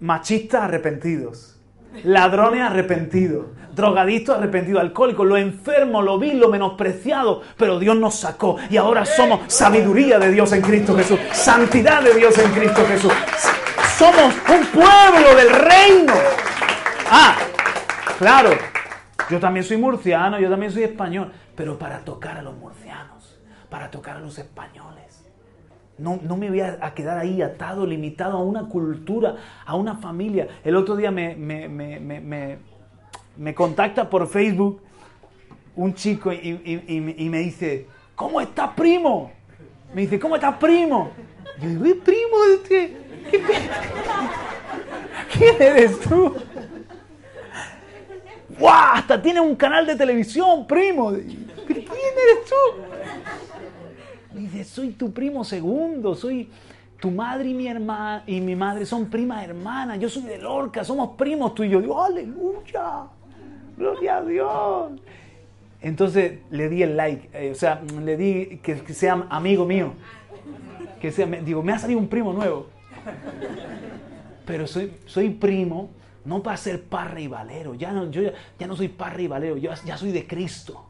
machistas arrepentidos, ladrones arrepentidos, drogadictos arrepentidos, alcohólicos, lo enfermo, lo vil, lo menospreciado, pero Dios nos sacó y ahora somos sabiduría de Dios en Cristo Jesús, santidad de Dios en Cristo Jesús. Somos un pueblo del reino. Ah, claro, yo también soy murciano, yo también soy español, pero para tocar a los murcianos, para tocar a los españoles. No, no me voy a, quedar ahí atado, limitado a una cultura, a una familia. El otro día me, me, contacta por Facebook un chico y, me dice, ¿cómo estás, primo? Me dice, ¿cómo estás, primo? Yo digo, primo? ¿qué? ¿Quién eres tú? ¡Guau! Hasta tiene un canal de televisión, primo. ¿Quién eres tú? dice, soy tu primo segundo, soy tu madre y mi hermana y mi madre son primas hermanas. Yo soy de Lorca, somos primos tú y yo. Digo, aleluya, gloria a Dios. Entonces le di el like, eh, o sea, le di que, sea amigo mío. Que sea, digo, me ha salido un primo nuevo. Pero soy, soy primo, no para ser parra y valero. Ya no, yo ya, no soy parra y valero, yo ya soy de Cristo.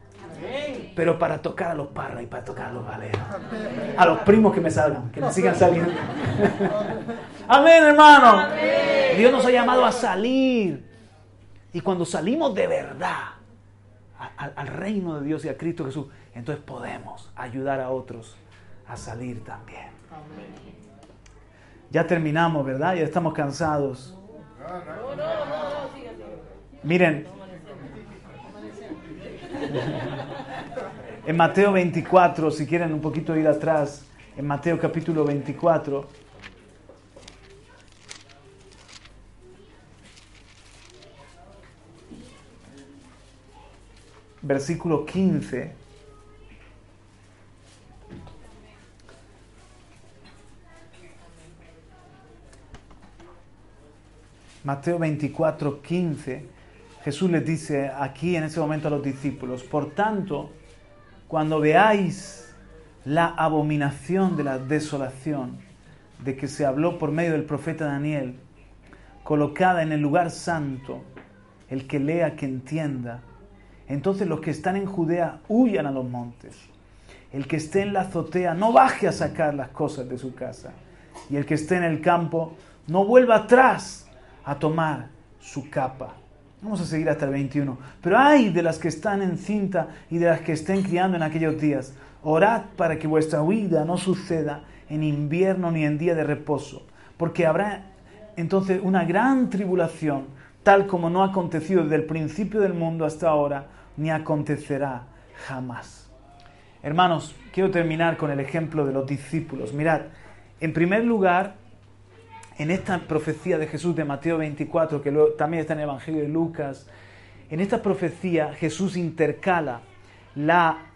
Pero para tocar a los parras y para tocar a los valeros. A los primos que me salgan, que me sigan saliendo. Amén, hermano. Dios nos ha llamado a salir. Y cuando salimos de verdad al reino de Dios y a Cristo Jesús, entonces podemos ayudar a otros a salir también. Ya terminamos, ¿verdad? Ya estamos cansados. Miren, en Mateo 24, si quieren un poquito ir atrás, en Mateo capítulo 24, versículo 15. Mateo 24, 15, Jesús les dice aquí en ese momento a los discípulos, por tanto, cuando veáis la abominación de la desolación de que se habló por medio del profeta Daniel, colocada en el lugar santo, el que lea, que entienda, entonces los que están en Judea huyan a los montes. El que esté en la azotea no baje a sacar las cosas de su casa. Y el que esté en el campo no vuelva atrás a tomar su capa. Vamos a seguir hasta el 21. Pero hay de las que están en cinta y de las que estén criando en aquellos días. Orad para que vuestra huida no suceda en invierno ni en día de reposo, porque habrá entonces una gran tribulación, tal como no ha acontecido desde el principio del mundo hasta ahora, ni acontecerá jamás. Hermanos, quiero terminar con el ejemplo de los discípulos. Mirad, en primer lugar, en esta profecía de Jesús de Mateo 24, que también está en el Evangelio de Lucas, en esta profecía Jesús intercala la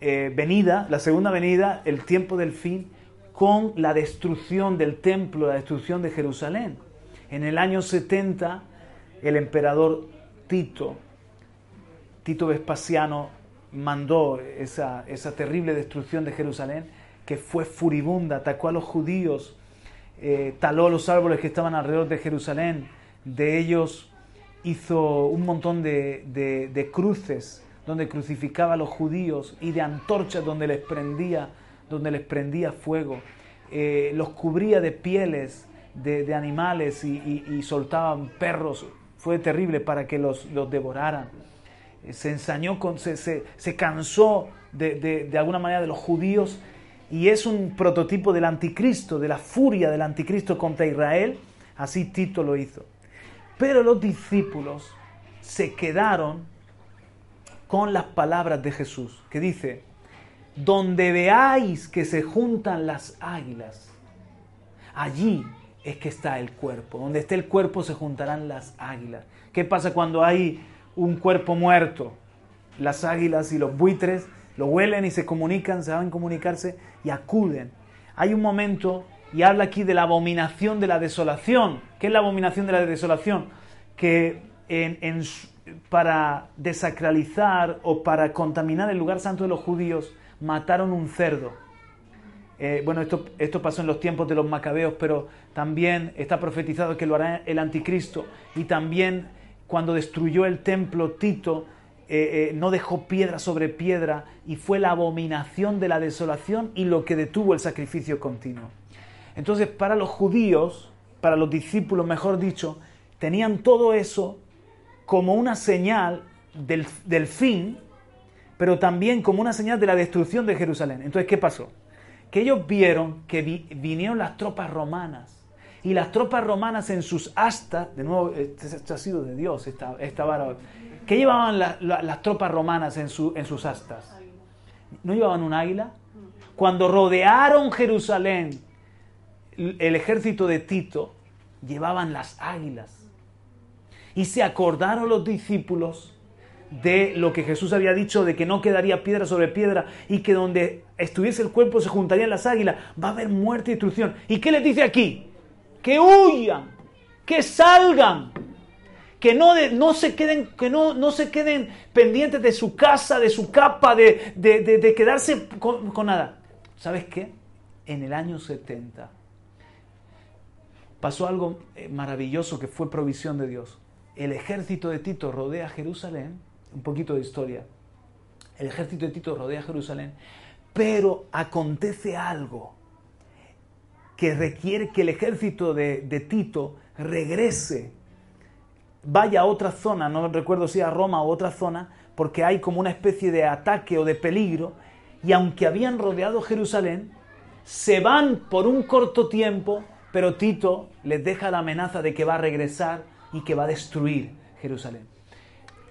eh, venida, la segunda venida, el tiempo del fin, con la destrucción del templo, la destrucción de Jerusalén. En el año 70, el emperador Tito, Tito Vespasiano, mandó esa, esa terrible destrucción de Jerusalén, que fue furibunda, atacó a los judíos, eh, taló los árboles que estaban alrededor de Jerusalén, de ellos hizo un montón de, cruces donde crucificaba a los judíos y de antorchas donde les prendía, donde les prendía fuego. Eh, los cubría de pieles de, animales y, soltaban perros. Fue terrible para que los, devoraran. Eh, se ensañó, con, se, se, cansó de, de alguna manera de los judíos y es un prototipo del anticristo, de la furia del anticristo contra Israel. Así Tito lo hizo. Pero los discípulos se quedaron con las palabras de Jesús, que dice, donde veáis que se juntan las águilas, allí es que está el cuerpo. Donde esté el cuerpo se juntarán las águilas. ¿Qué pasa cuando hay un cuerpo muerto? Las águilas y los buitres lo huelen y se comunican, se saben comunicarse y acuden. Hay un momento y habla aquí de la abominación de la desolación. ¿Qué es la abominación de la desolación? Que para desacralizar o para contaminar el lugar santo de los judíos mataron un cerdo. Eh, bueno, esto, esto pasó en los tiempos de los macabeos, pero también está profetizado que lo hará el anticristo. Y también cuando destruyó el templo Tito, eh, eh, no dejó piedra sobre piedra y fue la abominación de la desolación y lo que detuvo el sacrificio continuo. Entonces, para los judíos, para los discípulos, mejor dicho, tenían todo eso como una señal del, fin, pero también como una señal de la destrucción de Jerusalén. Entonces, ¿qué pasó? Que ellos vieron que vinieron las tropas romanas y las tropas romanas en sus astas, de nuevo, esto ha sido de Dios esta, esta vara, ¿qué llevaban las tropas romanas en, en sus astas? ¿No llevaban un águila? Cuando rodearon Jerusalén el ejército de Tito llevaban las águilas. Y se acordaron los discípulos de lo que Jesús había dicho, de que no quedaría piedra sobre piedra y que donde estuviese el cuerpo se juntarían las águilas. Va a haber muerte y destrucción. ¿Y qué les dice aquí? Que huyan, que salgan, que no, no, se, queden, que no, no se queden pendientes de su casa, de su capa, de, de, quedarse con, con nada. ¿Sabes qué? En el año 70 pasó algo eh, maravilloso que fue provisión de Dios. El ejército de Tito rodea Jerusalén, un poquito de historia. El ejército de Tito rodea Jerusalén, pero acontece algo que requiere que el ejército de, de Tito regrese, vaya a otra zona, no recuerdo si a Roma o otra zona, porque hay como una especie de ataque o de peligro, y aunque habían rodeado Jerusalén, se van por un corto tiempo pero Tito les deja la amenaza de que va a regresar y que va a destruir Jerusalén.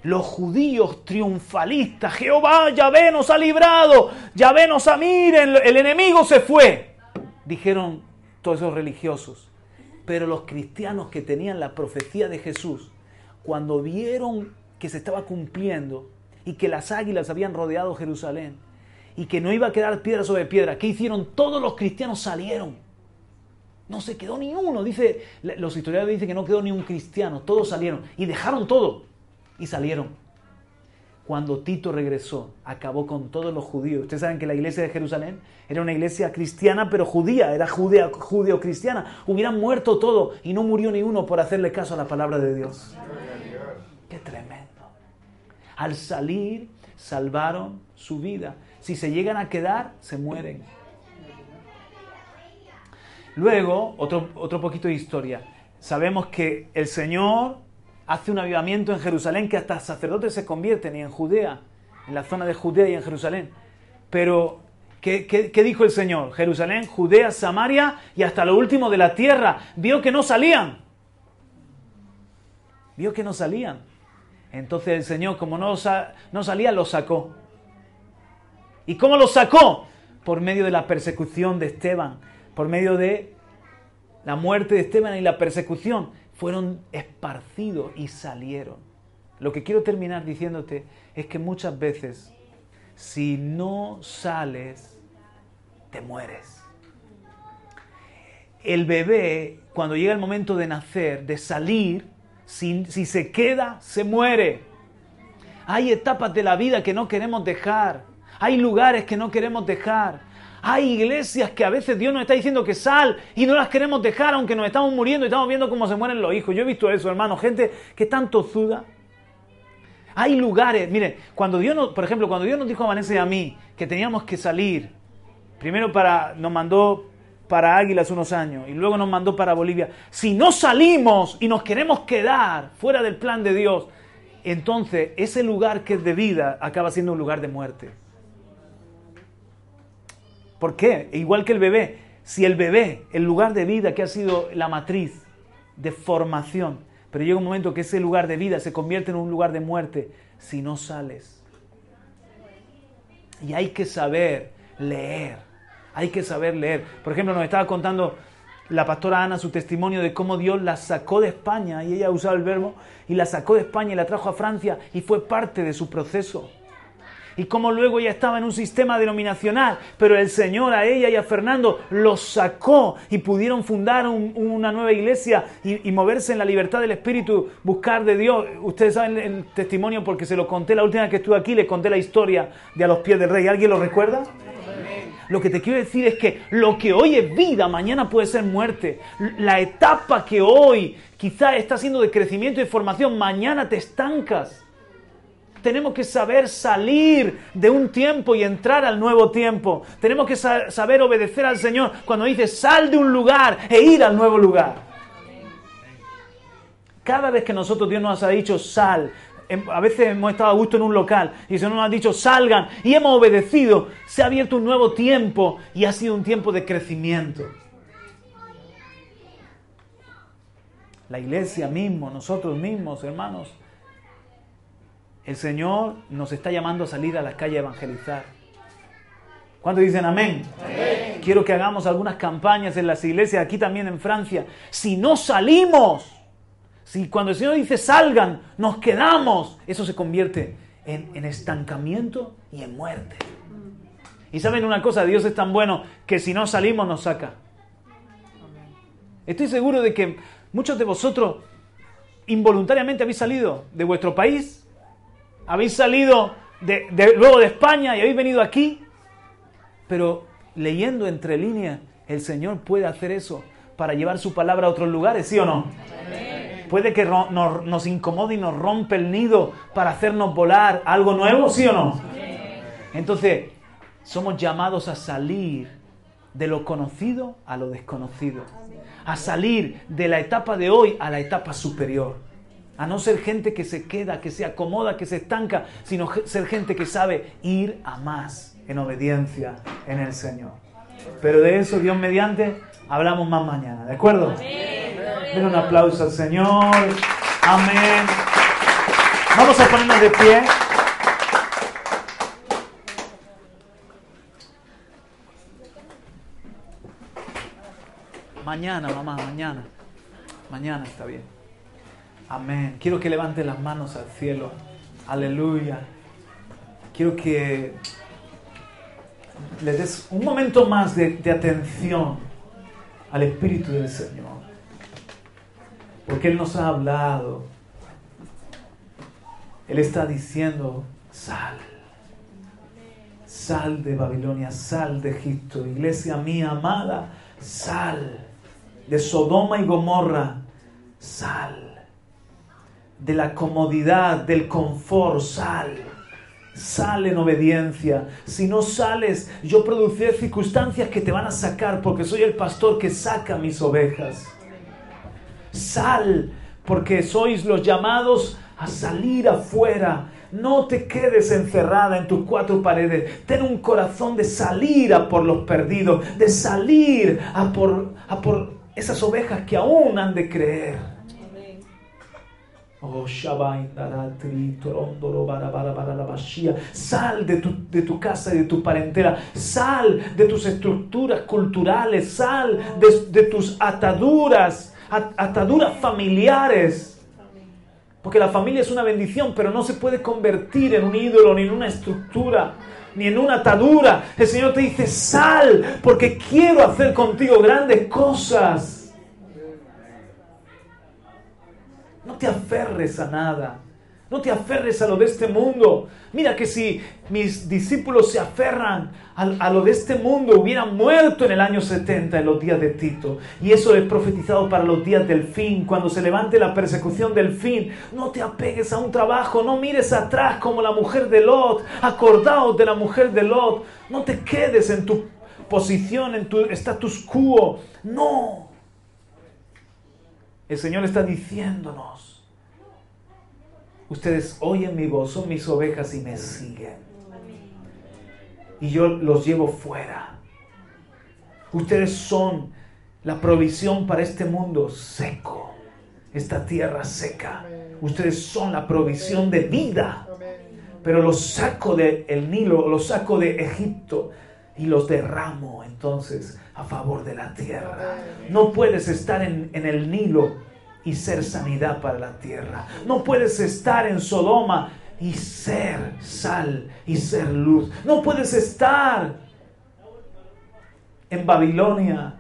Los judíos triunfalistas, Jehová, Yahvé nos ha librado, Yahvé nos ha, miren, el enemigo se fue, dijeron todos esos religiosos. Pero los cristianos que tenían la profecía de Jesús, cuando vieron que se estaba cumpliendo y que las águilas habían rodeado Jerusalén y que no iba a quedar piedra sobre piedra, ¿qué hicieron? Todos los cristianos salieron no se quedó ni uno. Dice, los historiadores dicen que no quedó ni un cristiano. Todos salieron y dejaron todo y salieron. Cuando Tito regresó, acabó con todos los judíos. Ustedes saben que la iglesia de Jerusalén era una iglesia cristiana, pero judía, era judeo-cristiana. Hubieran muerto todo y no murió ni uno por hacerle caso a la palabra de Dios. Qué tremendo. Al salir, salvaron su vida. Si se llegan a quedar, se mueren. Luego, otro, otro poquito de historia. Sabemos que el Señor hace un avivamiento en Jerusalén que hasta sacerdotes se convierten y en Judea, en la zona de Judea y en Jerusalén. Pero, ¿qué, dijo el Señor? Jerusalén, Judea, Samaria y hasta lo último de la tierra. Vio que no salían. Vio que no salían. Entonces el Señor, como no, no salía, los sacó. ¿Y cómo los sacó? Por medio de la persecución de Esteban por medio de la muerte de Esteban y la persecución, fueron esparcidos y salieron. Lo que quiero terminar diciéndote es que muchas veces, si no sales, te mueres. El bebé, cuando llega el momento de nacer, de salir, si, si se queda, se muere. Hay etapas de la vida que no queremos dejar. Hay lugares que no queremos dejar Hay iglesias que a veces Dios nos está diciendo que sal y no las queremos dejar aunque nos estamos muriendo y estamos viendo cómo se mueren los hijos. Yo he visto eso, hermano, gente que tanto tozuda. Hay lugares, mire, cuando Dios nos, por ejemplo, cuando Dios nos dijo a Vanessa y a mí que teníamos que salir, primero para, nos mandó para Águilas unos años y luego nos mandó para Bolivia. Si no salimos y nos queremos quedar fuera del plan de Dios, entonces ese lugar que es de vida acaba siendo un lugar de muerte. ¿Por qué? Igual que el bebé. Si el bebé, el lugar de vida que ha sido la matriz de formación, pero llega un momento que ese lugar de vida se convierte en un lugar de muerte si no sales. Y hay que saber leer. Hay que saber leer. Por ejemplo, nos estaba contando la pastora Ana su testimonio de cómo Dios la sacó de España, y ella usaba el verbo, y la sacó de España y la trajo a Francia, y fue parte de su proceso y cómo luego ella estaba en un sistema denominacional, pero el Señor a ella y a Fernando los sacó y pudieron fundar una nueva iglesia y, moverse en la libertad del Espíritu, buscar de Dios. Ustedes saben el testimonio porque se lo conté la última vez que estuve aquí, les conté la historia de a los pies del rey. ¿Alguien lo recuerda? Lo que te quiero decir es que lo que hoy es vida, mañana puede ser muerte. La etapa que hoy quizá está siendo de crecimiento y formación, mañana te estancas. Tenemos que saber salir de un tiempo y entrar al nuevo tiempo. Tenemos que saber obedecer al Señor cuando dice sal de un lugar e ir al nuevo lugar. Cada vez que nosotros Dios nos ha dicho sal, em, a veces hemos estado a gusto en un local y el Señor nos ha dicho salgan y hemos obedecido, se ha abierto un nuevo tiempo y ha sido un tiempo de crecimiento. La iglesia mismo, nosotros mismos, hermanos, el Señor nos está llamando a salir a la calle a evangelizar. ¿Cuántos dicen amén? Quiero que hagamos algunas campañas en las iglesias, aquí también en Francia. Si no salimos, si cuando el Señor dice salgan, nos quedamos, eso se convierte en, en estancamiento y en muerte. Y saben una cosa, Dios es tan bueno que si no salimos nos saca. Estoy seguro de que muchos de vosotros involuntariamente habéis salido de vuestro país habéis salido de, luego de España y habéis venido aquí, pero leyendo entre líneas, el Señor puede hacer eso para llevar su palabra a otros lugares, ¿sí o no? Puede que nos, incomode y nos rompe el nido para hacernos volar algo nuevo, ¿sí o no? Entonces, somos llamados a salir de lo conocido a lo desconocido, a salir de la etapa de hoy a la etapa superior a no ser gente que se queda, que se acomoda, que se estanca, sino ser gente que sabe ir a más en obediencia en el Señor. Pero de eso, Dios mediante, hablamos más mañana, ¿de acuerdo? Den un aplauso al Señor. Amén. Vamos a ponernos de pie. Mañana, mamá, mañana. Mañana está bien. Amén. Quiero que levante las manos al cielo. Aleluya. Quiero que le des un momento más de, de atención al Espíritu del Señor. Porque Él nos ha hablado. Él está diciendo, sal. Sal de Babilonia, sal de Egipto. Iglesia mía amada, sal. De Sodoma y Gomorra, sal de la comodidad, del confort, sal. Sal en obediencia. Si no sales, yo produciré circunstancias que te van a sacar porque soy el pastor que saca mis ovejas. Sal porque sois los llamados a salir afuera. No te quedes encerrada en tus cuatro paredes. Ten un corazón de salir a por los perdidos, de salir a por, a por esas ovejas que aún han de creer. Sal de tu, de tu casa y de tu parentela. Sal de tus estructuras culturales. Sal de, tus ataduras, ataduras familiares. Porque la familia es una bendición, pero no se puede convertir en un ídolo ni en una estructura ni en una atadura. El Señor te dice, sal, porque quiero hacer contigo grandes cosas. No te aferres a nada. No te aferres a lo de este mundo. Mira que si mis discípulos se aferran a, lo de este mundo, hubieran muerto en el año 70, en los días de Tito. Y eso es profetizado para los días del fin, cuando se levante la persecución del fin. No te apegues a un trabajo, no mires atrás como la mujer de Lot. Acordaos de la mujer de Lot. No te quedes en tu posición, en tu status quo. No. El Señor está diciéndonos Ustedes oyen mi voz, son mis ovejas y me siguen. Y yo los llevo fuera. Ustedes son la provisión para este mundo seco, esta tierra seca. Ustedes son la provisión de vida. Pero los saco del el Nilo, los saco de Egipto y los derramo entonces a favor de la tierra. No puedes estar en, en el Nilo y ser sanidad para la tierra. No puedes estar en Sodoma y ser sal y ser luz. No puedes estar en Babilonia.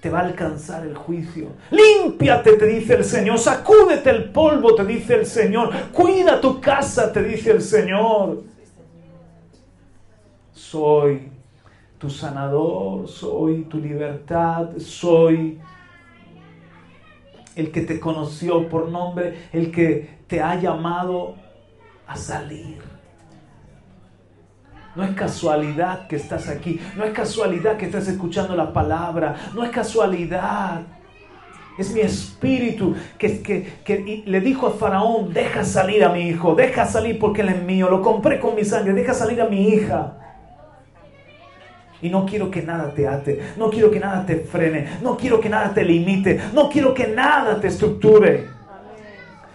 Te va a alcanzar el juicio. Límpiate, te dice el Señor. Sacúdete el polvo, te dice el Señor. Cuida tu casa, te dice el Señor. Soy tu sanador, soy tu libertad, soy el que te conoció por nombre, el que te ha llamado a salir. No es casualidad que estás aquí, no es casualidad que estás escuchando la palabra, no es casualidad. Es mi espíritu que, que, que, le dijo a Faraón, deja salir a mi hijo, deja salir porque él es mío, lo compré con mi sangre, deja salir a mi hija. Y no quiero que nada te ate, no quiero que nada te frene, no quiero que nada te limite, no quiero que nada te estructure.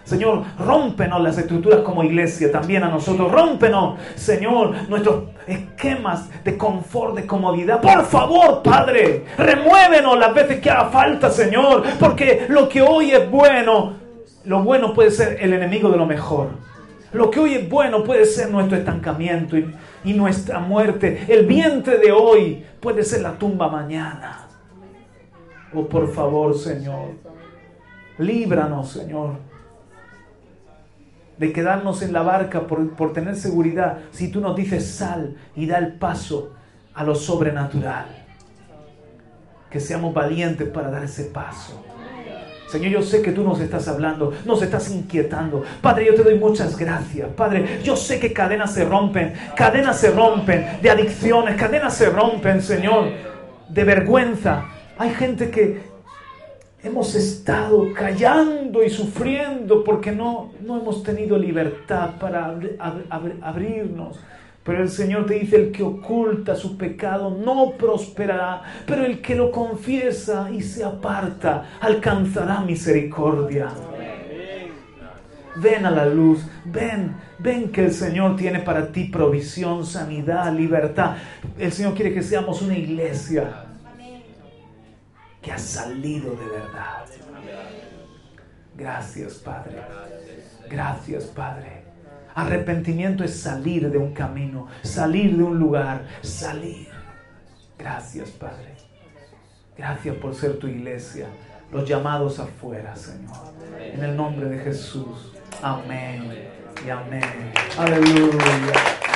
Señor, rómpenos las estructuras como iglesia, también a nosotros. Rómpenos, Señor, nuestros esquemas de confort, de comodidad. Por favor, Padre, remuévenos las veces que haga falta, Señor, porque lo que hoy es bueno, lo bueno puede ser el enemigo de lo mejor. Lo que hoy es bueno puede ser nuestro estancamiento y nuestra muerte. El vientre de hoy puede ser la tumba mañana. Oh, por favor, Señor, líbranos, Señor, de quedarnos en la barca por, por tener seguridad. Si tú nos dices sal y da el paso a lo sobrenatural, que seamos valientes para dar ese paso. Señor, yo sé que tú nos estás hablando, nos estás inquietando. Padre, yo te doy muchas gracias. Padre, yo sé que cadenas se rompen, cadenas se rompen de adicciones, cadenas se rompen, Señor, de vergüenza. Hay gente que hemos estado callando y sufriendo porque no, no hemos tenido libertad para abrirnos pero el Señor te dice, el que oculta su pecado no prosperará, pero el que lo confiesa y se aparta alcanzará misericordia. Ven a la luz, ven, ven que el Señor tiene para ti provisión, sanidad, libertad. El Señor quiere que seamos una iglesia que ha salido de verdad. Gracias, Padre. Gracias, Padre. Arrepentimiento es salir de un camino, salir de un lugar, salir. Gracias, Padre. Gracias por ser tu iglesia. Los llamados afuera, Señor. En el nombre de Jesús. Amén y amén. Aleluya.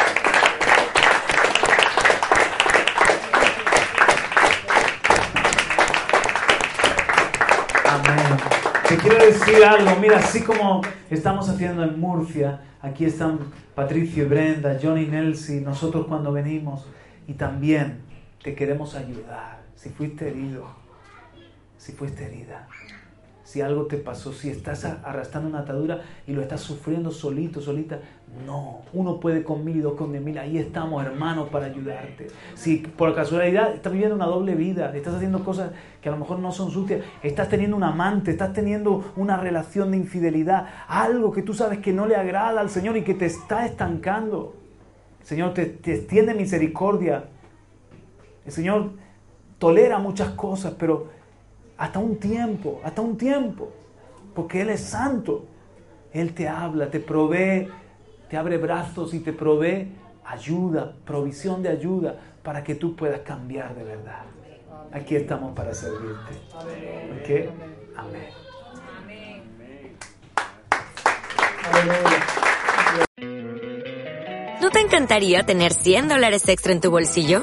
Te quiero decir algo. Mira, así como estamos haciendo en Murcia, Aquí están Patricio y Brenda, Johnny Nelson, nosotros cuando venimos. Y también te queremos ayudar. Si fuiste herido, si fuiste herida, si algo te pasó, si estás arrastrando una atadura y lo estás sufriendo solito, solita, no. Uno puede con mil y dos con mil. Ahí estamos, hermanos, para ayudarte. Si por casualidad estás viviendo una doble vida, estás haciendo cosas que a lo mejor no son sucias, estás teniendo un amante, estás teniendo una relación de infidelidad, algo que tú sabes que no le agrada al Señor y que te está estancando. El Señor te, te extiende misericordia. El Señor tolera muchas cosas, pero hasta un tiempo, hasta un tiempo, porque Él es santo. Él te habla, te provee, te abre brazos y te provee ayuda, provisión de ayuda para que tú puedas cambiar de verdad. Aquí estamos para servirte. ¿Ok? Amén. ¿No te encantaría tener 100 dólares extra en tu bolsillo?